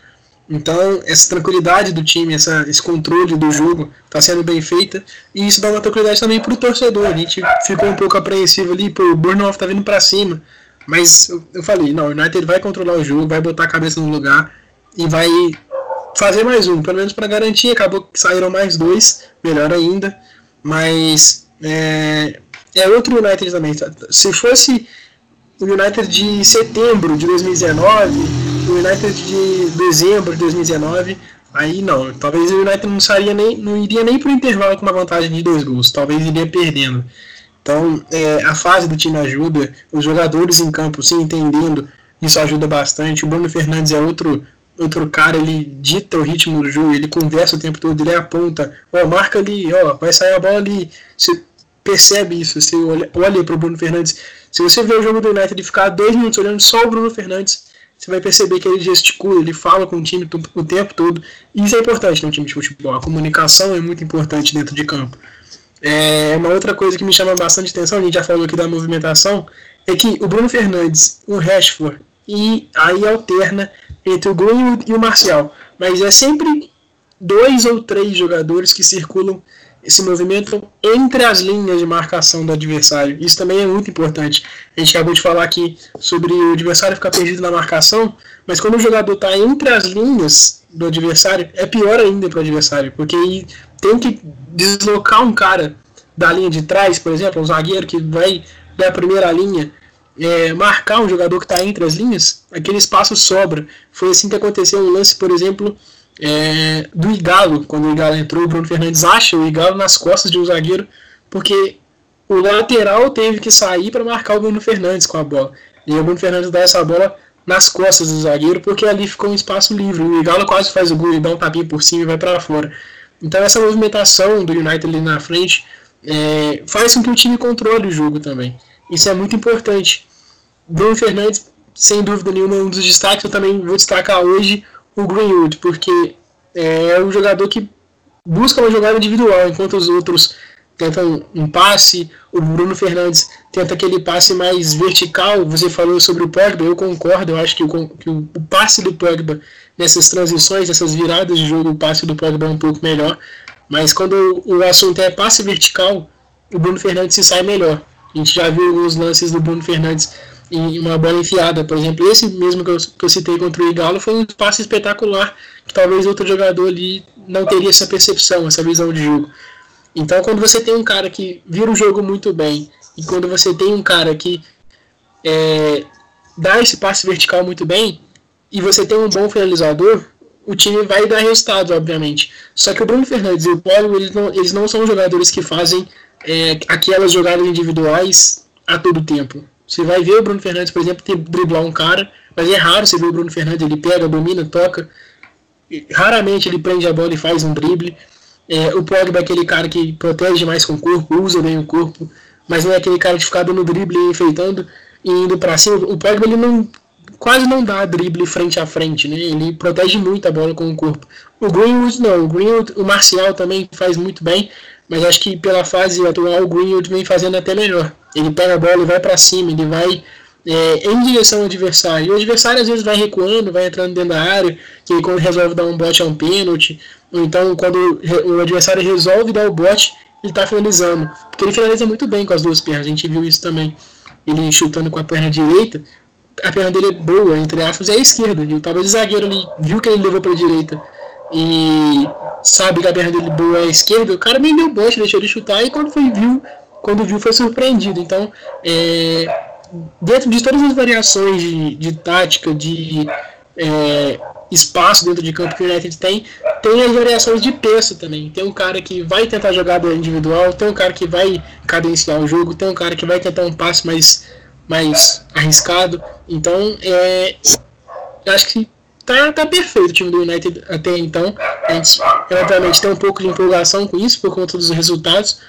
S2: Então, essa tranquilidade do time, essa, esse controle do jogo está sendo bem feita e isso dá uma tranquilidade também para o torcedor. A gente ficou um pouco apreensivo ali, pô, o Burnoff está vindo para cima. Mas eu, eu falei, não, o United vai controlar o jogo, vai botar a cabeça no lugar e vai fazer mais um, pelo menos para garantir. Acabou que saíram mais dois, melhor ainda. Mas é, é outro United também. Se fosse o United de setembro de 2019, o United de dezembro de 2019, aí não. Talvez o United não, sairia nem, não iria nem para o intervalo com uma vantagem de dois gols. Talvez iria perdendo. Então, é, a fase do time ajuda, os jogadores em campo se entendendo, isso ajuda bastante. O Bruno Fernandes é outro outro cara, ele dita o ritmo do jogo, ele conversa o tempo todo, ele aponta, ó, marca ali, ó, vai sair a bola ali. Você percebe isso, você olha, olha para o Bruno Fernandes. Se você ver o jogo do United ficar dois minutos olhando só o Bruno Fernandes, você vai perceber que ele gesticula, ele fala com o time o tempo todo. Isso é importante no time de futebol. A comunicação é muito importante dentro de campo. É, uma outra coisa que me chama bastante atenção, a gente já falou aqui da movimentação, é que o Bruno Fernandes, o Rashford, e aí alterna entre o Greenwood e o Marcial. Mas é sempre dois ou três jogadores que circulam esse movimento entre as linhas de marcação do adversário. Isso também é muito importante. A gente acabou de falar aqui sobre o adversário ficar perdido na marcação, mas quando o jogador está entre as linhas do adversário, é pior ainda para o adversário, porque tem que deslocar um cara da linha de trás, por exemplo, um zagueiro que vai da primeira linha é, marcar um jogador que está entre as linhas, aquele espaço sobra. Foi assim que aconteceu um lance, por exemplo, é, do Igalo, quando o Igalo entrou, o Bruno Fernandes acha o Igalo nas costas de um zagueiro, porque o lateral teve que sair para marcar o Bruno Fernandes com a bola. E o Bruno Fernandes dá essa bola nas costas do zagueiro, porque ali ficou um espaço livre. O Igalo quase faz o gol e dá um tapinha por cima e vai para fora. Então essa movimentação do United ali na frente é, faz com que o time controle o jogo também. Isso é muito importante. Bruno Fernandes, sem dúvida nenhuma, é um dos destaques. Eu também vou destacar hoje o Greenwood, porque é um jogador que busca uma jogada individual, enquanto os outros tentam um passe, o Bruno Fernandes tenta aquele passe mais vertical. Você falou sobre o Pogba, eu concordo, eu acho que o, que o passe do Pogba nessas transições, nessas viradas de jogo, o passe do Pogba é um pouco melhor. Mas quando o assunto é passe vertical, o Bruno Fernandes se sai melhor. A gente já viu alguns lances do Bruno Fernandes em uma bola enfiada. Por exemplo, esse mesmo que eu, que eu citei contra o Igalo foi um passe espetacular que talvez outro jogador ali não teria essa percepção, essa visão de jogo. Então, quando você tem um cara que vira o jogo muito bem e quando você tem um cara que é, dá esse passe vertical muito bem e você tem um bom finalizador, o time vai dar resultado, obviamente. Só que o Bruno Fernandes e o Paulo, eles não, eles não são jogadores que fazem é, aquelas jogadas individuais a todo tempo. Você vai ver o Bruno Fernandes, por exemplo, ter driblar um cara, mas é raro você ver o Bruno Fernandes, ele pega, domina, toca. Raramente ele prende a bola e faz um drible. É, o Pogba é aquele cara que protege mais com o corpo, usa bem o corpo, mas não é aquele cara de ficar dando drible e enfeitando e indo para cima. O Pogba ele não quase não dá drible frente a frente, né? Ele protege muito a bola com o corpo. O Greenwood não, o Greenwood, o Marcial também faz muito bem, mas acho que pela fase atual o Greenwood vem fazendo até melhor. Ele pega a bola e vai para cima, ele vai é, em direção ao adversário. E o adversário às vezes vai recuando, vai entrando dentro da área, que quando resolve dar um bote é um pênalti, ou então quando o adversário resolve dar o bote, ele está finalizando. Porque ele finaliza muito bem com as duas pernas, a gente viu isso também. Ele chutando com a perna direita, a perna dele é boa, entre aspas, é a esquerda. Viu? Talvez o zagueiro ali viu que ele levou para a direita e sabe que a perna dele boa é esquerda, o cara nem deu bote, deixou ele chutar e quando foi viu, quando viu foi surpreendido. Então, é, dentro de todas as variações de, de tática, de é, espaço dentro de campo que o United tem, tem as variações de peso também. Tem um cara que vai tentar jogada individual, tem um cara que vai cadenciar o jogo, tem um cara que vai tentar um passe mais, mais arriscado. Então, é, acho que tá, tá perfeito o time do United até então. A gente, obviamente, tem um pouco de empolgação com isso por conta dos resultados,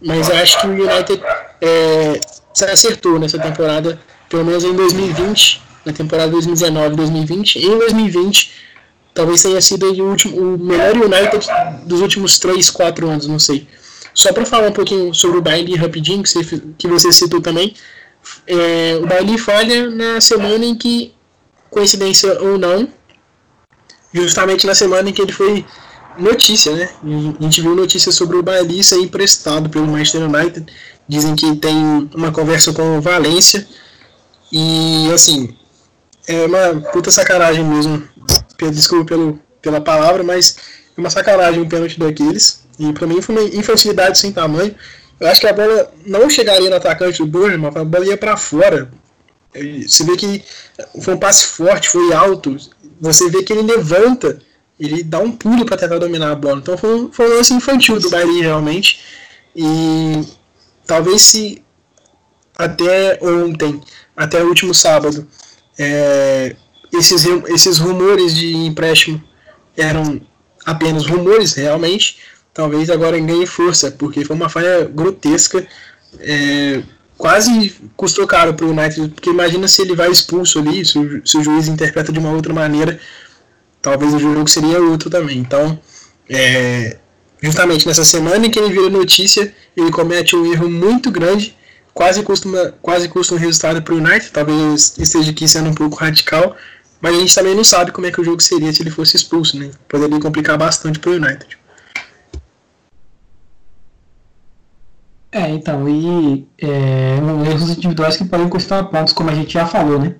S2: mas acho que o United é, se acertou nessa temporada, pelo menos em 2020, na temporada 2019-2020. Em 2020, talvez tenha sido o, último, o melhor United dos últimos 3, 4 anos, não sei. Só para falar um pouquinho sobre o Bailey rapidinho, que você, que você citou também. É, o Bailey falha na semana em que, coincidência ou não, justamente na semana em que ele foi notícia, né? A gente viu notícias sobre o Bailey emprestado pelo Manchester United. Dizem que tem uma conversa com o Valência. E assim, é uma puta sacanagem mesmo. Desculpa pelo, pela palavra, mas é uma sacanagem um pênalti daqueles. E pra mim foi uma infantilidade sem tamanho. Eu acho que a bola não chegaria no atacante do Bournemouth, a bola ia para fora. Você vê que foi um passe forte, foi alto. Você vê que ele levanta, ele dá um pulo para tentar dominar a bola. Então foi um, foi um lance infantil do Bahia realmente. E talvez se até ontem, até o último sábado, é, esses, esses rumores de empréstimo eram apenas rumores realmente, talvez agora ganhe força, porque foi uma falha grotesca. É, quase custou caro para o United, porque imagina se ele vai expulso ali, se o, se o, juiz interpreta de uma outra maneira, talvez o jogo seria outro também. Então, é, justamente nessa semana em que ele vira notícia, ele comete um erro muito grande, quase custa, uma, quase custa um resultado para o United, talvez esteja aqui sendo um pouco radical, mas a gente também não sabe como é que o jogo seria se ele fosse expulso, né? Poderia complicar bastante para o United.
S1: É, então, e é, erros individuais que podem custar pontos, como a gente já falou, né?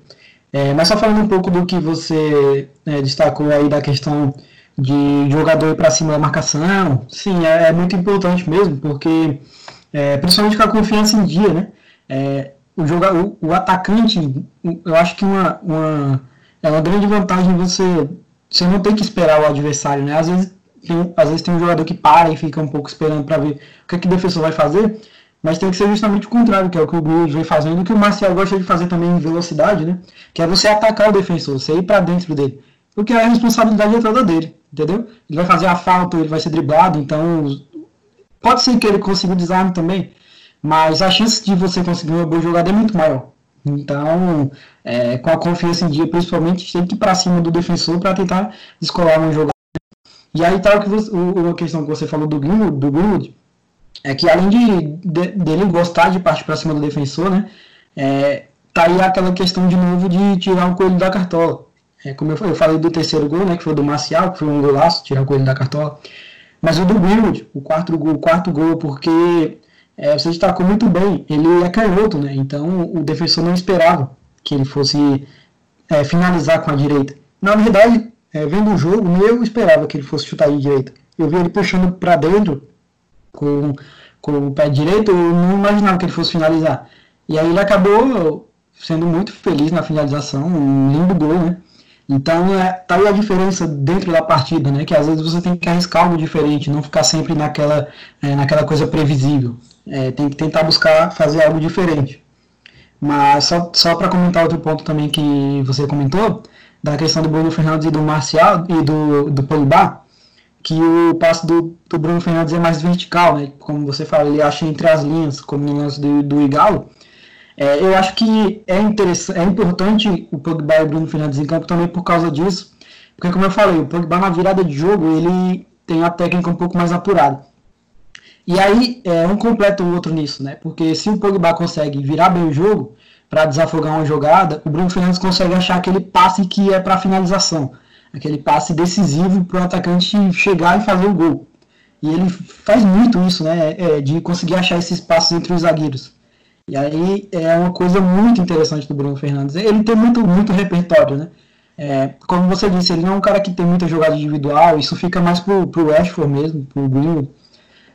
S1: É, mas só falando um pouco do que você é, destacou aí da questão de jogador para cima da marcação, sim, é, é muito importante mesmo, porque é, principalmente com a confiança em dia, né? É, o, jogador, o, atacante, eu acho que uma, uma, é uma grande vantagem você, você não tem que esperar o adversário, né? Às vezes tem, às vezes tem um jogador que para e fica um pouco esperando para ver o que, é que o defensor vai fazer, mas tem que ser justamente o contrário, que é o que o Greenwood vem fazendo, que o Marcial gosta de fazer também em velocidade, né? Que é você atacar o defensor, você ir para dentro dele. Porque a responsabilidade é toda dele, entendeu? Ele vai fazer a falta, ele vai ser driblado, então pode ser que ele consiga o desarme também, mas a chance de você conseguir uma boa jogada é muito maior. Então, é, com a confiança em dia, principalmente, tem que ir para cima do defensor para tentar descolar uma jogada. E aí tá o que você, uma questão que você falou do Greenwood, do Greenwood é que além de, de, dele gostar de partir para cima do defensor, né, é, tá aí aquela questão de novo de tirar o coelho da cartola. É, como eu, eu, falei do terceiro gol, né, que foi do Marcial, que foi um golaço, tirar o coelho da cartola. Mas o do Greenwood, o quarto gol, o quarto gol porque é, você destacou muito bem, ele é canhoto, né, então o defensor não esperava que ele fosse é, finalizar com a direita. Na verdade, é, vendo o jogo, eu esperava que ele fosse chutar de direita. Eu vi ele puxando para dentro com, com o pé direito, eu não imaginava que ele fosse finalizar. E aí ele acabou sendo muito feliz na finalização, um lindo gol, né? Então é, tá aí a diferença dentro da partida, né? Que às vezes você tem que arriscar algo diferente, não ficar sempre naquela, é, naquela coisa previsível. É, tem que tentar buscar fazer algo diferente. Mas só, só para comentar outro ponto também que você comentou, da questão do Bruno Fernandes e do Marcial e do, do Pogba, que o passe do, do Bruno Fernandes é mais vertical, né? Como você fala, ele acha entre as linhas, como no lance do, do Igalo. É, eu acho que é, interessante, é importante o Pogba e o Bruno Fernandes em campo também por causa disso, porque como eu falei, o Pogba na virada de jogo ele tem a técnica um pouco mais apurada. E aí é, um completa o outro nisso, né? Porque se o Pogba consegue virar bem o jogo para desafogar uma jogada, o Bruno Fernandes consegue achar aquele passe que é para finalização aquele passe decisivo para o atacante chegar e fazer o gol. E ele faz muito isso, né? É, de conseguir achar esses passos entre os zagueiros. E aí é uma coisa muito interessante do Bruno Fernandes. Ele tem muito, muito repertório, né? É, como você disse, ele não é um cara que tem muita jogada individual, isso fica mais pro, pro Rashford mesmo, pro Greenwood.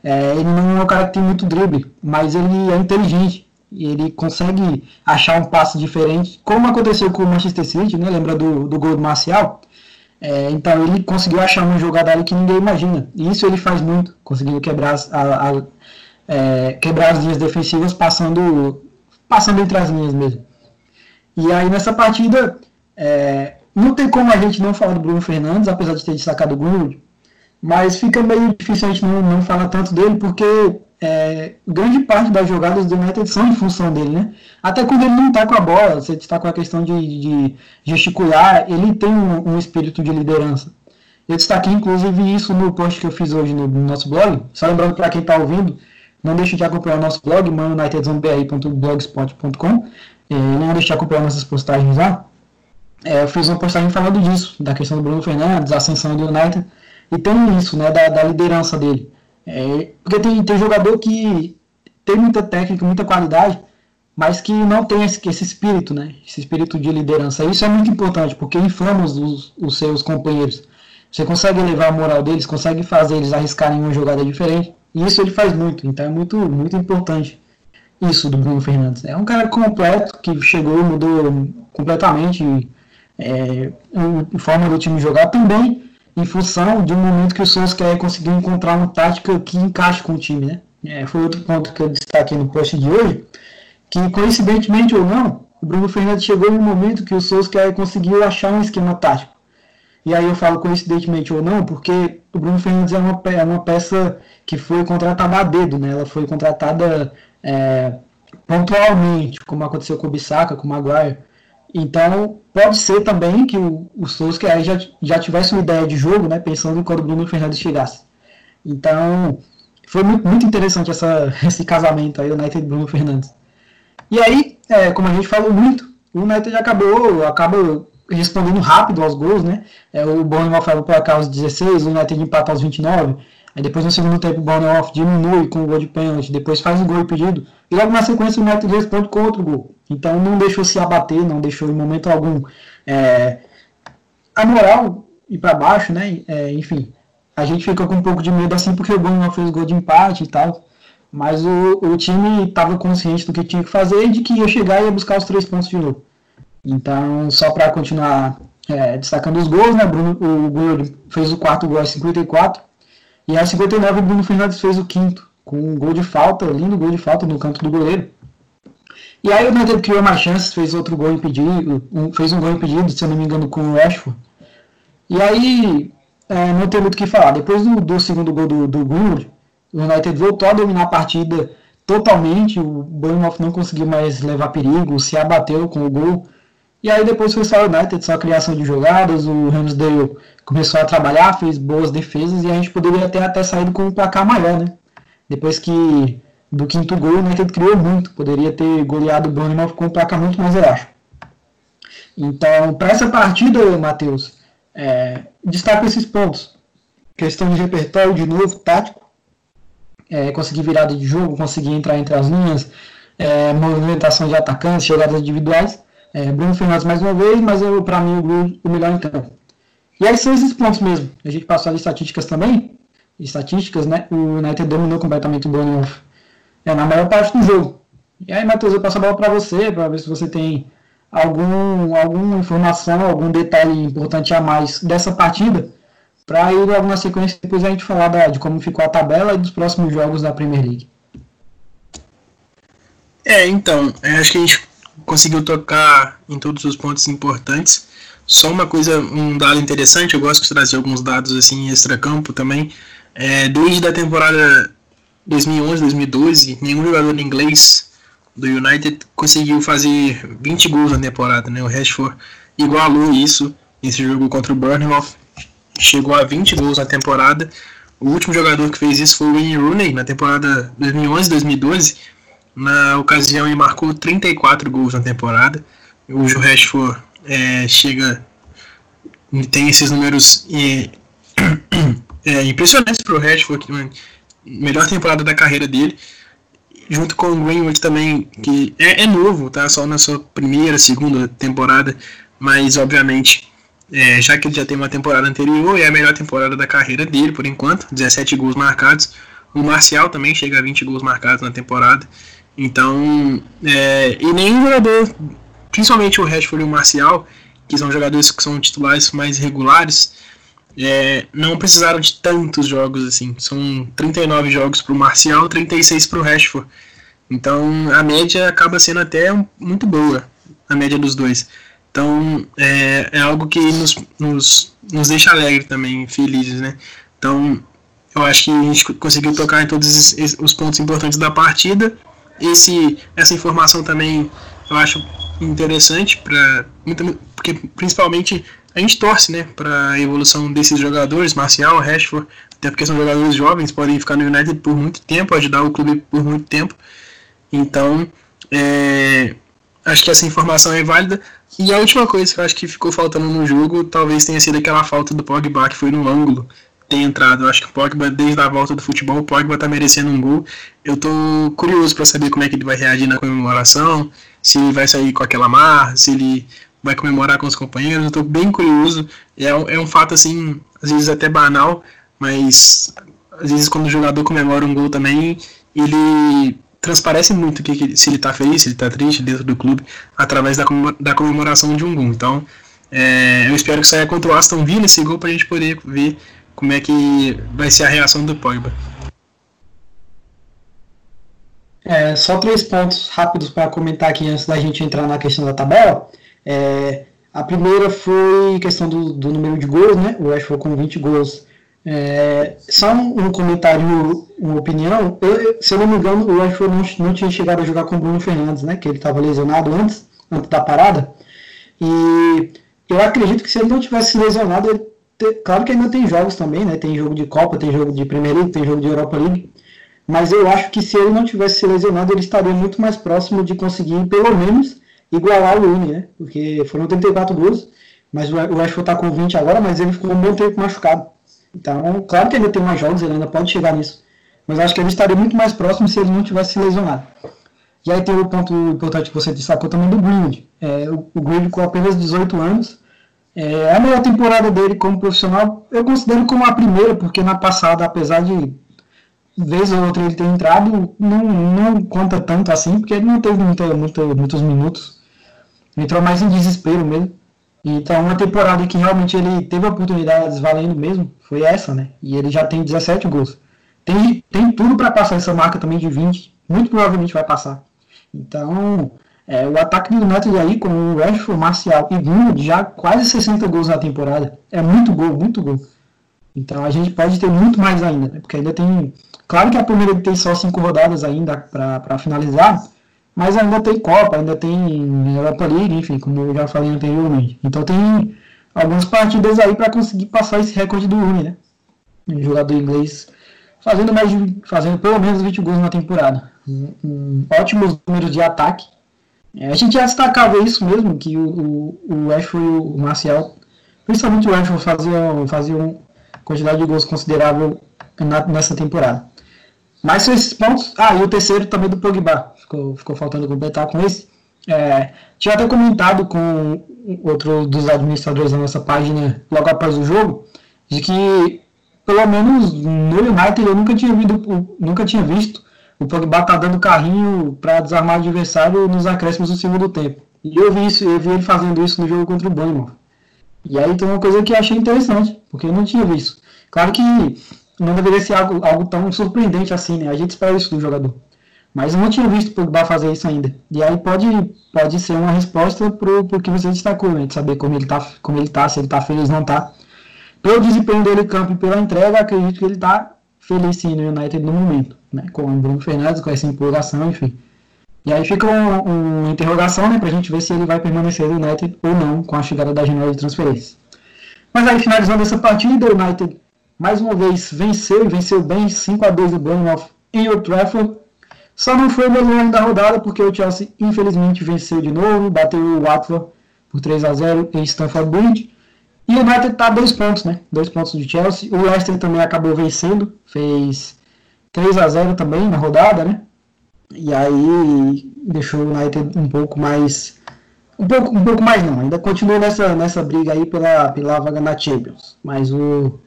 S1: É, ele não é um cara que tem muito drible, mas ele é inteligente. E ele consegue achar um passe diferente, como aconteceu com o Manchester City, né? Lembra do, do gol do Marcial? É, então ele conseguiu achar uma jogada ali que ninguém imagina. E isso ele faz muito, conseguindo quebrar as, a, a, é, quebrar as linhas defensivas passando, passando entre as linhas mesmo. E aí nessa partida, é, não tem como a gente não falar do Bruno Fernandes, apesar de ter destacado o Greenwood, mas fica meio difícil a gente não, não falar tanto dele, porque é, grande parte das jogadas do United são em função dele, né? Até quando ele não está com a bola, você está com a questão de, de gesticular, ele tem um, um, espírito de liderança. Eu destaquei inclusive isso no post que eu fiz hoje no, no nosso blog. Só lembrando para quem está ouvindo, não deixe de acompanhar o nosso blog, manunitedzonebr.blogspot.com. É, não deixe de acompanhar nossas postagens lá. É, eu fiz uma postagem falando disso, da questão do Bruno Fernandes, da ascensão do United, e tem isso, né, da, da liderança dele. É, porque tem, tem jogador que tem muita técnica, muita qualidade, mas que não tem esse, esse espírito, né? Esse espírito de liderança. Isso é muito importante, porque inflama os, os seus companheiros. Você consegue elevar a moral deles, consegue fazer eles arriscarem uma jogada diferente. E isso ele faz muito. Então é muito, muito importante isso do Bruno Fernandes. É um cara completo que chegou mudou completamente é, a forma do time jogar também em função de um momento que o Solskjaer conseguiu encontrar uma tática que encaixe com o time, né? É, foi outro ponto que eu destaquei no post de hoje, que coincidentemente ou não, o Bruno Fernandes chegou no momento que o Solskjaer conseguiu achar um esquema tático. E aí eu falo coincidentemente ou não, porque o Bruno Fernandes é uma, é uma peça que foi contratada a dedo, né? Ela foi contratada é, pontualmente, como aconteceu com o Bissaka, com o Maguire. Então, pode ser também que o, o Solskjaer já, já tivesse uma ideia de jogo, né, pensando em quando o Bruno Fernandes chegasse. Então, foi muito, muito interessante essa, [laughs] esse casamento aí, United e Bruno Fernandes. E aí, é, como a gente falou muito, o United acabou, acaba respondendo rápido aos gols, né? É, o Bournemouth foi para cá aos 16, o United empata aos 29. Aí depois no segundo tempo o Bournemouth diminui com o gol de pênalti, depois faz o gol pedido. E logo na sequência o United responde com outro gol. Então não deixou se abater, não deixou em momento algum é, a moral ir para baixo, né? É, enfim, a gente fica com um pouco de medo assim porque o Bournemouth fez gol de empate e tal. Mas o, o time estava consciente do que tinha que fazer e de que ia chegar e ia buscar os três pontos de novo. Então, só para continuar é, destacando os gols, né? Bruno, o Goiôni fez o quarto gol aos 54. E aos 59 o Bruno Fernandes fez o quinto, com um gol de falta, lindo gol de falta no canto do goleiro. E aí o United criou mais chances, fez outro gol impedido, um, fez um gol impedido, se eu não me engano, com o Rashford. E aí é, não tem muito o que falar. Depois do, do segundo gol do, do Greenwood, o United voltou a dominar a partida totalmente. O Bournemouth não conseguiu mais levar perigo, se abateu com o gol. E aí depois foi só o United, só a criação de jogadas, o Ramsdale começou a trabalhar, fez boas defesas e a gente poderia ter até saído com um placar maior, né? Depois que do quinto gol o United criou muito, poderia ter goleado o Bournemouth com um muito mais abaixo. Então, para essa partida, Matheus, é, destaco esses pontos. Questão de repertório, de novo, tático, é, conseguir virada de jogo, conseguir entrar entre as linhas, é, movimentação de atacantes, jogadas individuais. É, Bruno Fernandes mais uma vez, mas para mim o, o melhor então. E aí são esses pontos mesmo. A gente passou as estatísticas também. Estatísticas, né? O United dominou completamente o Bournemouth é, na maior parte do jogo. E aí, Matheus, eu passo a bola para você, para ver se você tem algum, alguma informação, algum detalhe importante a mais dessa partida, para ir na sequência depois a gente falar da, de como ficou a tabela e dos próximos jogos da Premier League.
S2: É, então, é, acho que a gente conseguiu tocar em todos os pontos importantes. Só uma coisa, um dado interessante, eu gosto de trazer alguns dados assim extra-campo também. É, desde a temporada 2011, 2012, nenhum jogador inglês do United conseguiu fazer 20 gols na temporada, né? O Rashford igualou isso nesse jogo contra o Bournemouth, chegou a 20 gols na temporada. O último jogador que fez isso foi o Wayne Rooney na temporada 2011-2012. Na ocasião ele marcou 34 gols na temporada. O Rashford é, chega tem esses números é, é, [coughs] impressionantes para o Rashford, melhor temporada da carreira dele, junto com o Greenwood também, que é, é novo, tá? Só na sua primeira, segunda temporada, mas obviamente, é, já que ele já tem uma temporada anterior, é a melhor temporada da carreira dele por enquanto, 17 gols marcados. O Marcial também chega a 20 gols marcados na temporada. Então, é, e nenhum jogador, principalmente o Rashford e o Marcial, que são jogadores que são titulares mais regulares, é, não precisaram de tantos jogos assim. São 39 jogos para o Marcial, 36 para o Rashford. Então a média acaba sendo até muito boa, a média dos dois. Então é, é algo que nos, nos, nos deixa alegre também, felizes, né? Então eu acho que a gente conseguiu tocar em todos os pontos importantes da partida. Esse, essa informação também eu acho interessante para porque principalmente a gente torce, né, para a evolução desses jogadores, Marcial, Rashford, até porque são jogadores jovens, podem ficar no United por muito tempo, ajudar o clube por muito tempo. Então, é, acho que essa informação é válida. E a última coisa que eu acho que ficou faltando no jogo, talvez tenha sido aquela falta do Pogba que foi no ângulo ter entrado. Eu acho que o Pogba, desde a volta do futebol, o Pogba tá merecendo um gol. Eu tô curioso para saber como é que ele vai reagir na comemoração, se ele vai sair com aquela marra, se ele vai comemorar com os companheiros. Eu estou bem curioso. É, é um fato assim, às vezes até banal, mas às vezes quando o jogador comemora um gol também, ele transparece muito que, se ele está feliz, se ele está triste dentro do clube, através da, da comemoração de um gol. Então, é, eu espero que saia contra o Aston Villa esse gol para a gente poder ver como é que vai ser a reação do Pogba.
S1: É, só três pontos rápidos para comentar aqui antes da gente entrar na questão da tabela. É, a primeira foi questão do, do, número de gols, né? O Rashford com 20 gols. É, só um, comentário, uma opinião. Eu, se eu não me engano, o Rashford não, não tinha chegado a jogar com o Bruno Fernandes, né? Que ele estava lesionado antes, antes da parada. E eu acredito que se ele não tivesse lesionado, ele claro que ainda tem jogos também, né? Tem jogo de Copa, tem jogo de Premier League, tem jogo de Europa League. Mas eu acho que se ele não tivesse se lesionado, ele estaria muito mais próximo de conseguir, pelo menos, igualar o Rooney, né? Porque foram 34 gols, mas o Rashford tá com 20 agora, mas ele ficou um bom tempo machucado. Então, claro que ainda tem mais jogos, ele ainda pode chegar nisso. Mas acho que ele estaria muito mais próximo se ele não tivesse se lesionado. E aí tem o ponto importante que você destacou também do Greenwood. É, o, o Greenwood com apenas 18 anos. É, a melhor temporada dele como profissional, eu considero como a primeira, porque na passada, apesar de vez ou outra ele ter entrado, não, não conta tanto assim, porque ele não teve muita, muita, muitos minutos. Entrou mais em desespero mesmo. Então, uma temporada que realmente ele teve oportunidades valendo mesmo, foi essa, né? E ele já tem 17 gols. Tem, tem tudo para passar essa marca também de 20. Muito provavelmente vai passar. Então, é, o ataque do United aí, com o Rashford, Marcial e Bruno, já quase 60 gols na temporada. É muito gol, muito gol. Então a gente pode ter muito mais ainda, né? porque ainda tem. Claro que a primeira tem só cinco rodadas ainda para finalizar, mas ainda tem Copa, ainda tem Europa League, enfim, como eu já falei anteriormente. Então tem algumas partidas aí para conseguir passar esse recorde do Uni, né? Um jogador inglês fazendo mais de, fazendo pelo menos 20 gols na temporada. Um, um, ótimos números de ataque é, a gente já destacava isso mesmo, que o, o, o Ashford e o Marcial, principalmente o Ashford, faziam, faziam quantidade de gols considerável na, nessa temporada. Mas são esses pontos. Ah, e o terceiro também do Pogba, ficou, ficou faltando completar com esse. É, tinha até comentado com outro dos administradores da nossa página logo após o jogo, de que pelo menos no United eu nunca tinha, visto, nunca tinha visto o Pogba tá dando carrinho para desarmar o adversário nos acréscimos do segundo tempo. E eu vi isso, eu vi ele fazendo isso no jogo contra o Bournemouth. E aí tem uma coisa que eu achei interessante, porque eu não tinha visto. Claro que não deveria ser algo, algo tão surpreendente assim, né? A gente espera isso do jogador. Mas eu não tinha visto o Pogba fazer isso ainda. E aí pode, pode ser uma resposta pro, pro que você destacou, né? De saber como ele tá, como ele tá, se ele tá feliz ou não tá. Pelo desempenho dele em campo e pela entrega, acredito que ele tá feliz sim no United no momento né, com o Bruno Fernandes, com essa empolgação, enfim. E aí fica uma um interrogação né, para a gente ver se ele vai permanecer no United ou não com a chegada da janela de transferência. Mas aí, finalizando essa partida, o United mais uma vez venceu e venceu bem 5 a 2 o Bournemouth em Old Trafford. Só não foi o melhor da rodada porque o Chelsea infelizmente venceu de novo, bateu o Watford por 3 a 0 em Stamford Bridge. E o United está a dois pontos, né? Dois pontos do Chelsea. O Leicester também acabou vencendo, fez 3 a 0 também na rodada, né? E aí deixou o United um pouco mais. Um pouco, um pouco mais não, ainda continua nessa, nessa briga aí pela, pela vaga na Champions. Mas o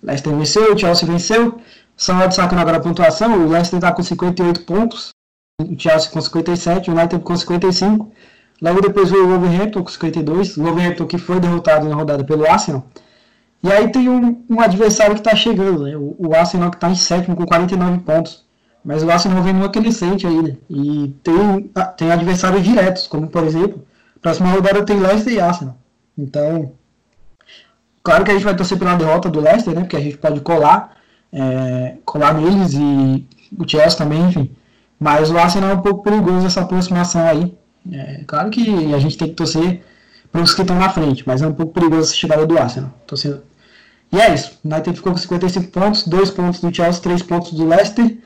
S1: Leicester venceu, o Chelsea venceu. Só destacando agora a pontuação, o Leicester está com 58 pontos, o Chelsea com 57, o United com 55. Logo depois veio o Wolverhampton com 52, o Wolverhampton que foi derrotado na rodada pelo Arsenal. E aí tem um, um adversário que está chegando, né? o, o Arsenal que está em sétimo com 49 pontos. Mas o Arsenal vem numa crescente ainda. E tem, ah, tem adversários diretos, como por exemplo, próxima rodada tem Leicester e Arsenal. Então, claro que a gente vai torcer pela derrota do Leicester, né? Porque a gente pode colar, é, colar neles e o Chelsea também, enfim. Mas o Arsenal é um pouco perigoso essa aproximação aí. É, claro que a gente tem que torcer para os que estão na frente, mas é um pouco perigoso essa chegada do Arsenal. Torcendo e é isso. O United ficou com 55 pontos, 2 pontos do Chelsea, 3 pontos do Leicester.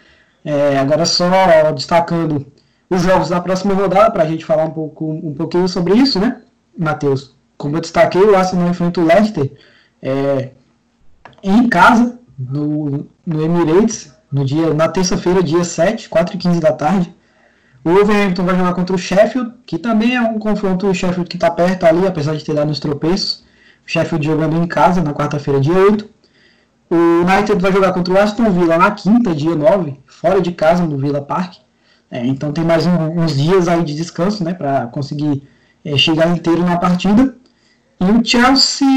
S1: É, agora só destacando os jogos da próxima rodada para a gente falar um, pouco, um pouquinho sobre isso, né, Matheus? Como eu destaquei, o Arsenal enfrenta o Leicester é, em casa, no, no Emirates, no dia, na terça-feira, dia 7, 4 e 15 da tarde. O Wolverhampton vai jogar contra o Sheffield, que também é um confronto o Sheffield que está perto ali, apesar de ter dado uns tropeços. Sheffield jogando em casa na quarta-feira, dia 8. O United vai jogar contra o Aston Villa na quinta, dia 9, fora de casa, no Villa Park. É, então tem mais um, uns dias aí de descanso, né, para conseguir é, chegar inteiro na partida. E o Chelsea,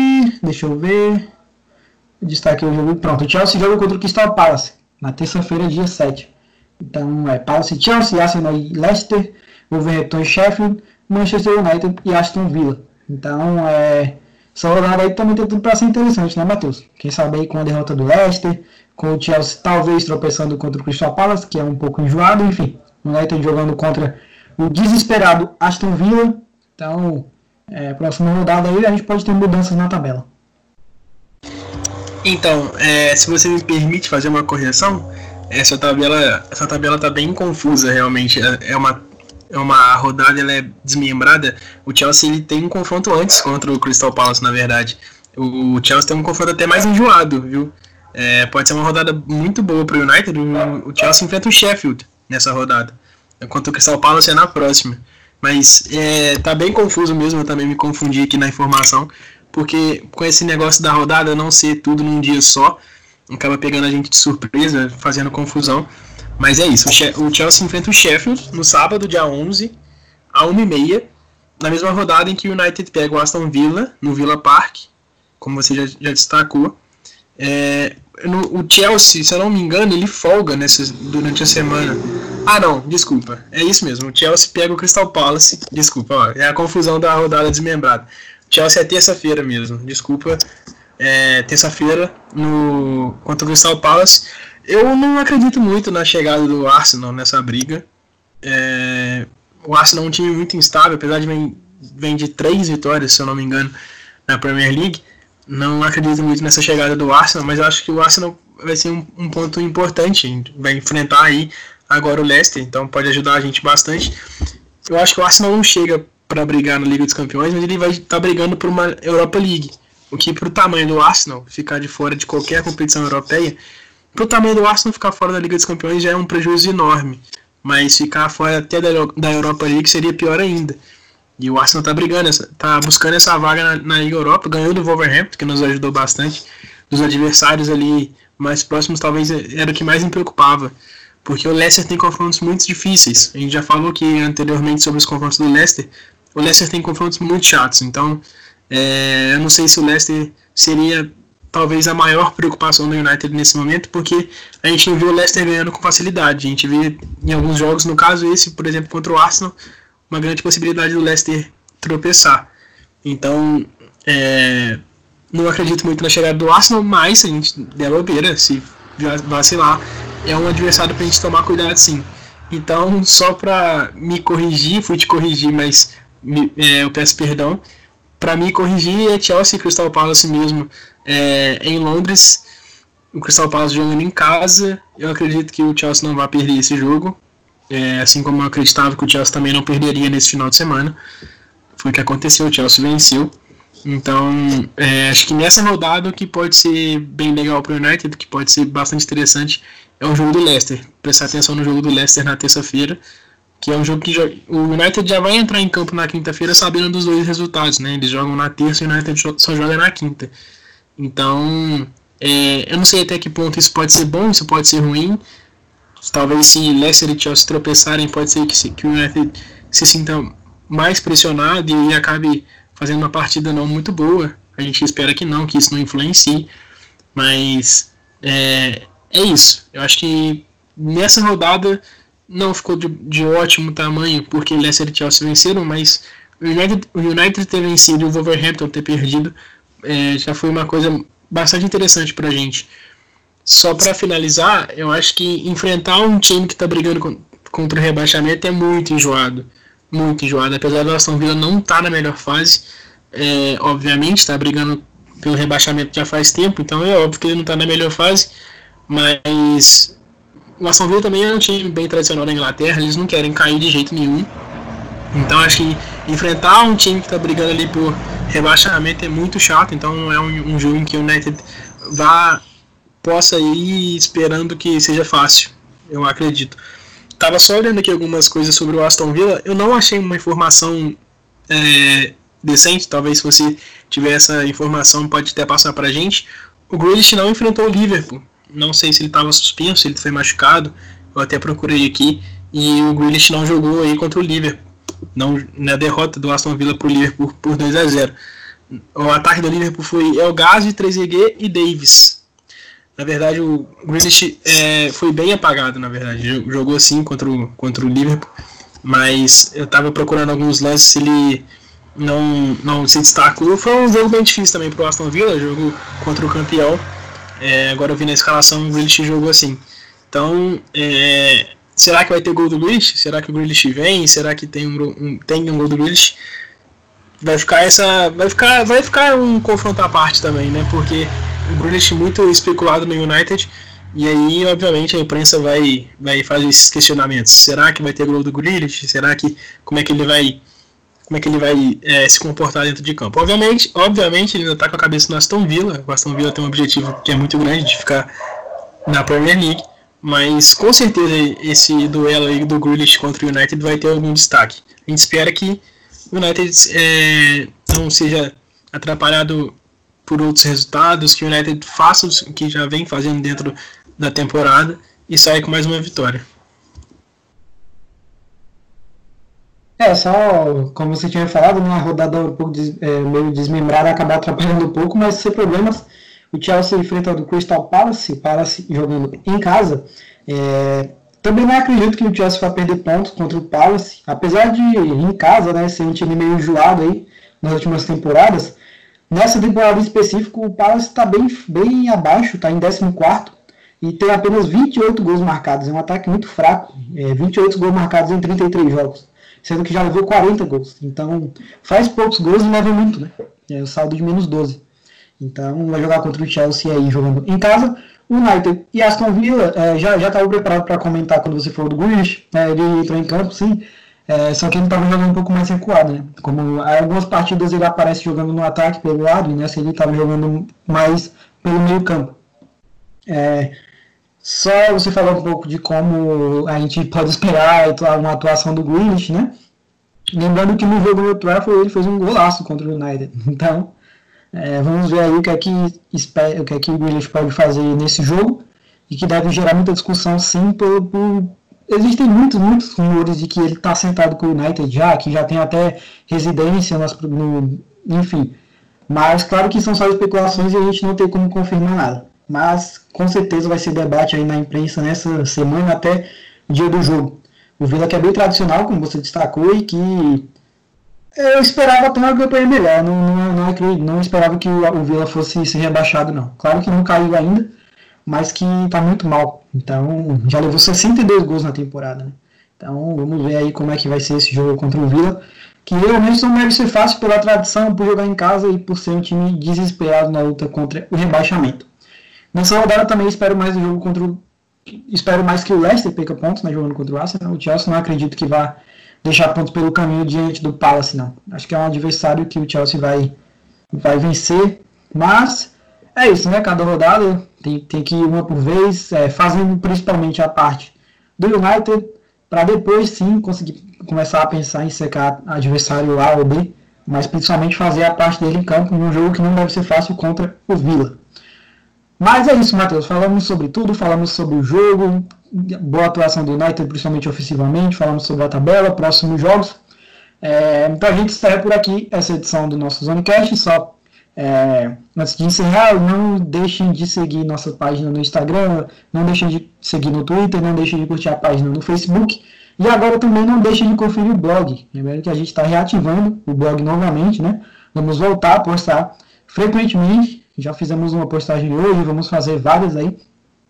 S1: deixa eu ver, destaque o jogo, pronto, o Chelsea joga contra o Crystal Palace, na terça-feira, dia 7. Então é Palace Chelsea, Arsenal e Leicester, Wolverhampton e Sheffield, Manchester United e Aston Villa. Então é essa rodada aí também tem tudo para ser interessante, né, Matheus? Quem sabe aí com a derrota do Leicester, com o Chelsea talvez tropeçando contra o Crystal Palace, que é um pouco enjoado, enfim. O United jogando contra o desesperado Aston Villa. Então, é, próxima rodada aí a gente pode ter mudanças na tabela.
S2: Então, é, se você me permite fazer uma correção, essa tabela, essa tabela tá bem confusa realmente. É, é uma é uma rodada ela é desmembrada, o Chelsea tem um confronto antes contra o Crystal Palace, na verdade. O Chelsea tem um confronto até mais enjoado, viu? É, pode ser uma rodada muito boa para o United. O Chelsea enfrenta o Sheffield nessa rodada, enquanto o Crystal Palace é na próxima. Mas é, tá bem confuso mesmo, eu também me confundi aqui na informação, porque com esse negócio da rodada não ser tudo num dia só, acaba pegando a gente de surpresa, fazendo confusão. Mas é isso, o Chelsea enfrenta o Sheffield no sábado, dia 11, a 1h30, na mesma rodada em que o United pega o Aston Villa, no Villa Park, como você já, já destacou. É, no, o Chelsea, se eu não me engano, ele folga nessas, durante a semana. Ah, não, desculpa. É isso mesmo. O Chelsea pega o Crystal Palace. Desculpa, ó, é a confusão da rodada desmembrada. Chelsea é terça-feira mesmo. Desculpa. É terça-feira no contra o Crystal Palace. Eu não acredito muito na chegada do Arsenal nessa briga. É, o Arsenal é um time muito instável, apesar de vem, vem de três vitórias, se eu não me engano, na Premier League. Não acredito muito nessa chegada do Arsenal, mas acho que o Arsenal vai ser um, um ponto importante. Vai enfrentar aí agora o Leicester, então pode ajudar a gente bastante. Eu acho que o Arsenal não chega para brigar na Liga dos Campeões, mas ele vai estar tá brigando por uma Europa League. O que, para o tamanho do Arsenal, ficar de fora de qualquer competição europeia, para o tamanho do Arsenal ficar fora da Liga dos Campeões já é um prejuízo enorme. Mas ficar fora até da, Europa League seria pior ainda. E o Arsenal tá brigando, tá buscando essa vaga na, na Liga Europa, ganhou do Wolverhampton, que nos ajudou bastante. Dos adversários ali mais próximos, talvez era o que mais me preocupava. Porque o Leicester tem confrontos muito difíceis. A gente já falou aqui anteriormente sobre os confrontos do Leicester. O Leicester tem confrontos muito chatos. Então, é, eu não sei se o Leicester seria talvez a maior preocupação do United nesse momento, porque a gente não viu o Leicester ganhando com facilidade. A gente viu em alguns jogos, no caso esse, por exemplo, contra o Arsenal, uma grande possibilidade do Leicester tropeçar. Então, é, não acredito muito na chegada do Arsenal, mas a gente der bobeira, se vacilar, é um adversário para a gente tomar cuidado sim. Então, só para me corrigir, fui te corrigir, mas me, é, eu peço perdão. Para me corrigir, é Chelsea e Crystal Palace mesmo é, em Londres. O Crystal Palace jogando em casa. Eu acredito que o Chelsea não vai perder esse jogo. É, assim como eu acreditava que o Chelsea também não perderia nesse final de semana. Foi o que aconteceu, o Chelsea venceu. Então, é, acho que nessa rodada o que pode ser bem legal para o United, que pode ser bastante interessante, é o jogo do Leicester. Prestar atenção no jogo do Leicester na terça-feira, que é um jogo que o United já vai entrar em campo na quinta-feira sabendo dos dois resultados, né? Eles jogam na terça e o United só joga na quinta. Então, é, eu não sei até que ponto isso pode ser bom, isso pode ser ruim. Talvez se Leicester e Chelsea tropeçarem, pode ser que, que o United se sinta mais pressionado e acabe fazendo uma partida não muito boa. A gente espera que não, que isso não influencie. Mas é, é isso. Eu acho que nessa rodada não ficou de, de ótimo tamanho, porque Leicester e Chelsea venceram, mas o United, o United ter vencido e o Wolverhampton ter perdido é, já foi uma coisa bastante interessante pra gente. Só para finalizar, eu acho que enfrentar um time que está brigando contra o rebaixamento é muito enjoado. Muito enjoado. Apesar do Aston Villa não estar tá na melhor fase, é, obviamente, está brigando pelo rebaixamento já faz tempo, então é óbvio que ele não está na melhor fase. Mas o Aston Villa também é um time bem tradicional da Inglaterra, eles não querem cair de jeito nenhum. Então acho que enfrentar um time que está brigando ali por rebaixamento é muito chato, então não é um, um jogo em que o United vá possa ir esperando que seja fácil, eu acredito. Tava só olhando aqui algumas coisas sobre o Aston Villa, eu não achei uma informação é, decente, talvez se você tiver essa informação pode até passar pra gente. O Grealish não enfrentou o Liverpool, não sei se ele estava suspenso, se ele foi machucado, eu até procurei aqui, e o Grealish não jogou aí contra o Liverpool, não, na derrota do Aston Villa pro Liverpool por 2 a 0 O ataque do Liverpool foi El Ghazi, Trezeguet e Davis. Na verdade, o Grealish é, foi bem apagado, na verdade. Jogou sim contra o, contra o Liverpool, mas eu estava procurando alguns lances, ele não, não se destacou. Foi um jogo bem difícil também para o Aston Villa, jogo contra o campeão. É, agora eu vi na escalação o Grealish jogou assim. Então, é, será que vai ter gol do Grealish? Será que o Grealish vem? Será que tem um, um, tem um gol do Grealish? Vai ficar essa, vai ficar, vai ficar um confronto à parte também, né? Porque Grealish muito especulado no United. E aí, obviamente, a imprensa vai, vai fazer esses questionamentos. Será que vai ter gol do Grealish? Será que como é que ele vai como é que ele vai é, se comportar dentro de campo? Obviamente, obviamente ele ainda está com a cabeça no Aston Villa. O Aston Villa tem um objetivo que é muito grande de ficar na Premier League. Mas com certeza esse duelo aí do Grealish contra o United vai ter algum destaque. A gente espera que o United é, não seja atrapalhado por outros resultados, que o United faça o que já vem fazendo dentro da temporada e saia com mais uma vitória.
S1: É, só como você tinha falado, uma rodada um pouco des, é, meio desmembrada acaba atrapalhando um pouco, mas sem problemas. O Chelsea enfrentando o Crystal Palace, Palace jogando em casa. É, também não acredito que o Chelsea vai perder pontos contra o Palace, apesar de em casa né, ser um time meio enjoado aí nas últimas temporadas. Nessa temporada em específico, o Palace está bem, bem abaixo, está em 14 e tem apenas 28 gols marcados. É um ataque muito fraco, é, 28 gols marcados em 33 jogos sendo que já levou 40 gols. Então, faz poucos gols e leva muito, né? É o saldo de menos 12. Então, vai jogar contra o Chelsea aí, jogando em casa. O United e Aston Villa, é, já estava preparado para comentar quando você falou do Grealish, né? ele entrou em campo, sim, é, só que ele estava jogando um pouco mais recuado, né? Como algumas partidas ele aparece jogando no ataque pelo lado, e nessa ele estava jogando mais pelo meio campo. É, só você falou um pouco de como a gente pode esperar uma atuação do Grealish, né? Lembrando que no jogo do Trafford ele fez um golaço contra o United. [laughs] Então, é, vamos ver aí o que é que, o que, é que o pode fazer nesse jogo e que deve gerar muita discussão sim por, por existem muitos, muitos rumores de que ele está sentado com o United já, que já tem até residência no, no, enfim. Mas claro que são só especulações e a gente não tem como confirmar nada mas com certeza vai ser debate aí na imprensa nessa semana até o dia do jogo. O Vila que é bem tradicional, como você destacou, e que eu esperava ter uma campanha melhor. Não, não, não, não esperava que o, o Vila fosse ser rebaixado, não. Claro que não caiu ainda, mas que está muito mal. Então, já levou 62 gols na temporada. Né? Então, vamos ver aí como é que vai ser esse jogo contra o Vila. Que realmente não deve ser fácil pela tradição, por jogar em casa e por ser um time desesperado na luta contra o rebaixamento. Nessa rodada também espero mais o jogo contra o. Espero mais que o Leicester perca pontos, né, jogando contra o Arsenal. O Chelsea não acredito que vá deixar pontos pelo caminho diante do Palace, não. Acho que é um adversário que o Chelsea vai, vai vencer. Mas é isso, né? Cada rodada tem, tem que ir uma por vez, é, fazendo principalmente a parte do United, para depois sim conseguir começar a pensar em secar adversário A ou B, mas principalmente fazer a parte dele em campo num jogo que não deve ser fácil contra o Villa. Mas é isso, Matheus. Falamos sobre tudo, falamos sobre o jogo, boa atuação do United, principalmente ofensivamente, falamos sobre a tabela, próximos jogos. É, então a gente encerra por aqui essa edição do nosso Zonecast. Só é, antes de encerrar, não deixem de seguir nossa página no Instagram, não deixem de seguir no Twitter, não deixem de curtir a página no Facebook. E agora também não deixem de conferir o blog. Lembrando que a gente está reativando o blog novamente, né? Vamos voltar a postar frequentemente já fizemos uma postagem hoje, vamos fazer várias aí.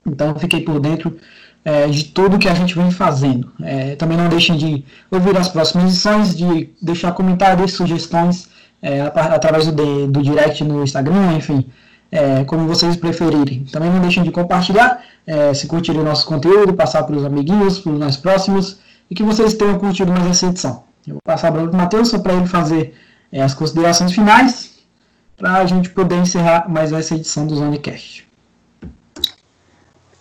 S1: Então fiquei por dentro é, de tudo que a gente vem fazendo. É, também não deixem de ouvir as próximas edições, de deixar comentários, sugestões é, através do, do direct no Instagram, enfim, é, como vocês preferirem. Também não deixem de compartilhar, é, se curtirem o nosso conteúdo, passar para os amiguinhos, para os mais próximos, e que vocês tenham curtido mais essa edição. Eu vou passar para o Matheus só para ele fazer é, as considerações finais para a gente poder encerrar mais essa edição do Zonecast.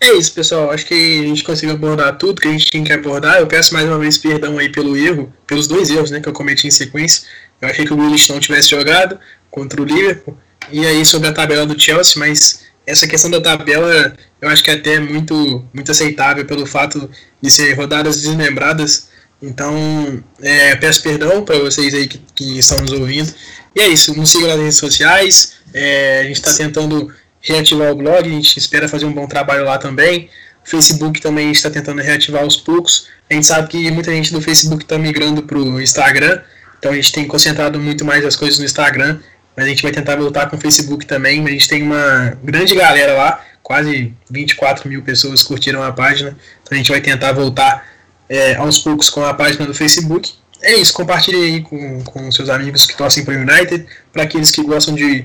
S2: É isso, pessoal. Acho que a gente conseguiu abordar tudo que a gente tinha que abordar. Eu peço mais uma vez perdão aí pelo erro, pelos dois erros né, que eu cometi em sequência. Eu achei que o Willis não tivesse jogado contra o Liverpool. E aí sobre a tabela do Chelsea, mas essa questão da tabela eu acho que é até muito, muito aceitável pelo fato de ser rodadas desmembradas. Então, é, peço perdão para vocês aí que, que estão nos ouvindo. E é isso, nos sigam nas redes sociais. É, a gente está tentando reativar o blog, a gente espera fazer um bom trabalho lá também. O Facebook também está tentando reativar aos poucos. A gente sabe que muita gente do Facebook está migrando para o Instagram, então a gente tem concentrado muito mais as coisas no Instagram, mas a gente vai tentar voltar com o Facebook também. A gente tem uma grande galera lá, quase 24 mil pessoas curtiram a página, então a gente vai tentar voltar é, aos poucos com a página do Facebook é isso, compartilhe aí com, com seus amigos que torcem para o United, para aqueles que gostam de.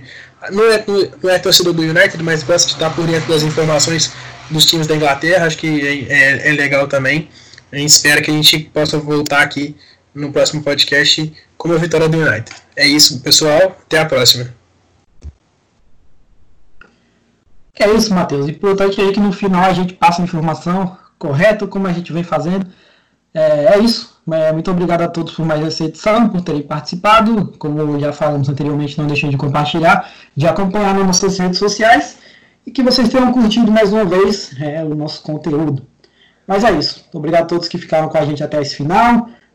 S2: Não é, não é torcedor do United, mas gosta de estar por dentro das informações dos times da Inglaterra, acho que é, é, é legal também. A gente espera que a gente possa voltar aqui no próximo podcast com a vitória do United. É isso, pessoal. Até a próxima.
S1: É isso, Matheus. Importante aí que no final a gente passa a informação correta, como a gente vem fazendo É, é isso. É, muito obrigado a todos por mais essa edição, por terem participado. Como já falamos anteriormente, não deixem de compartilhar, de acompanhar nas nossas redes sociais e que vocês tenham curtido mais uma vez é, o nosso conteúdo. Mas é isso. Obrigado a todos que ficaram com a gente até esse final.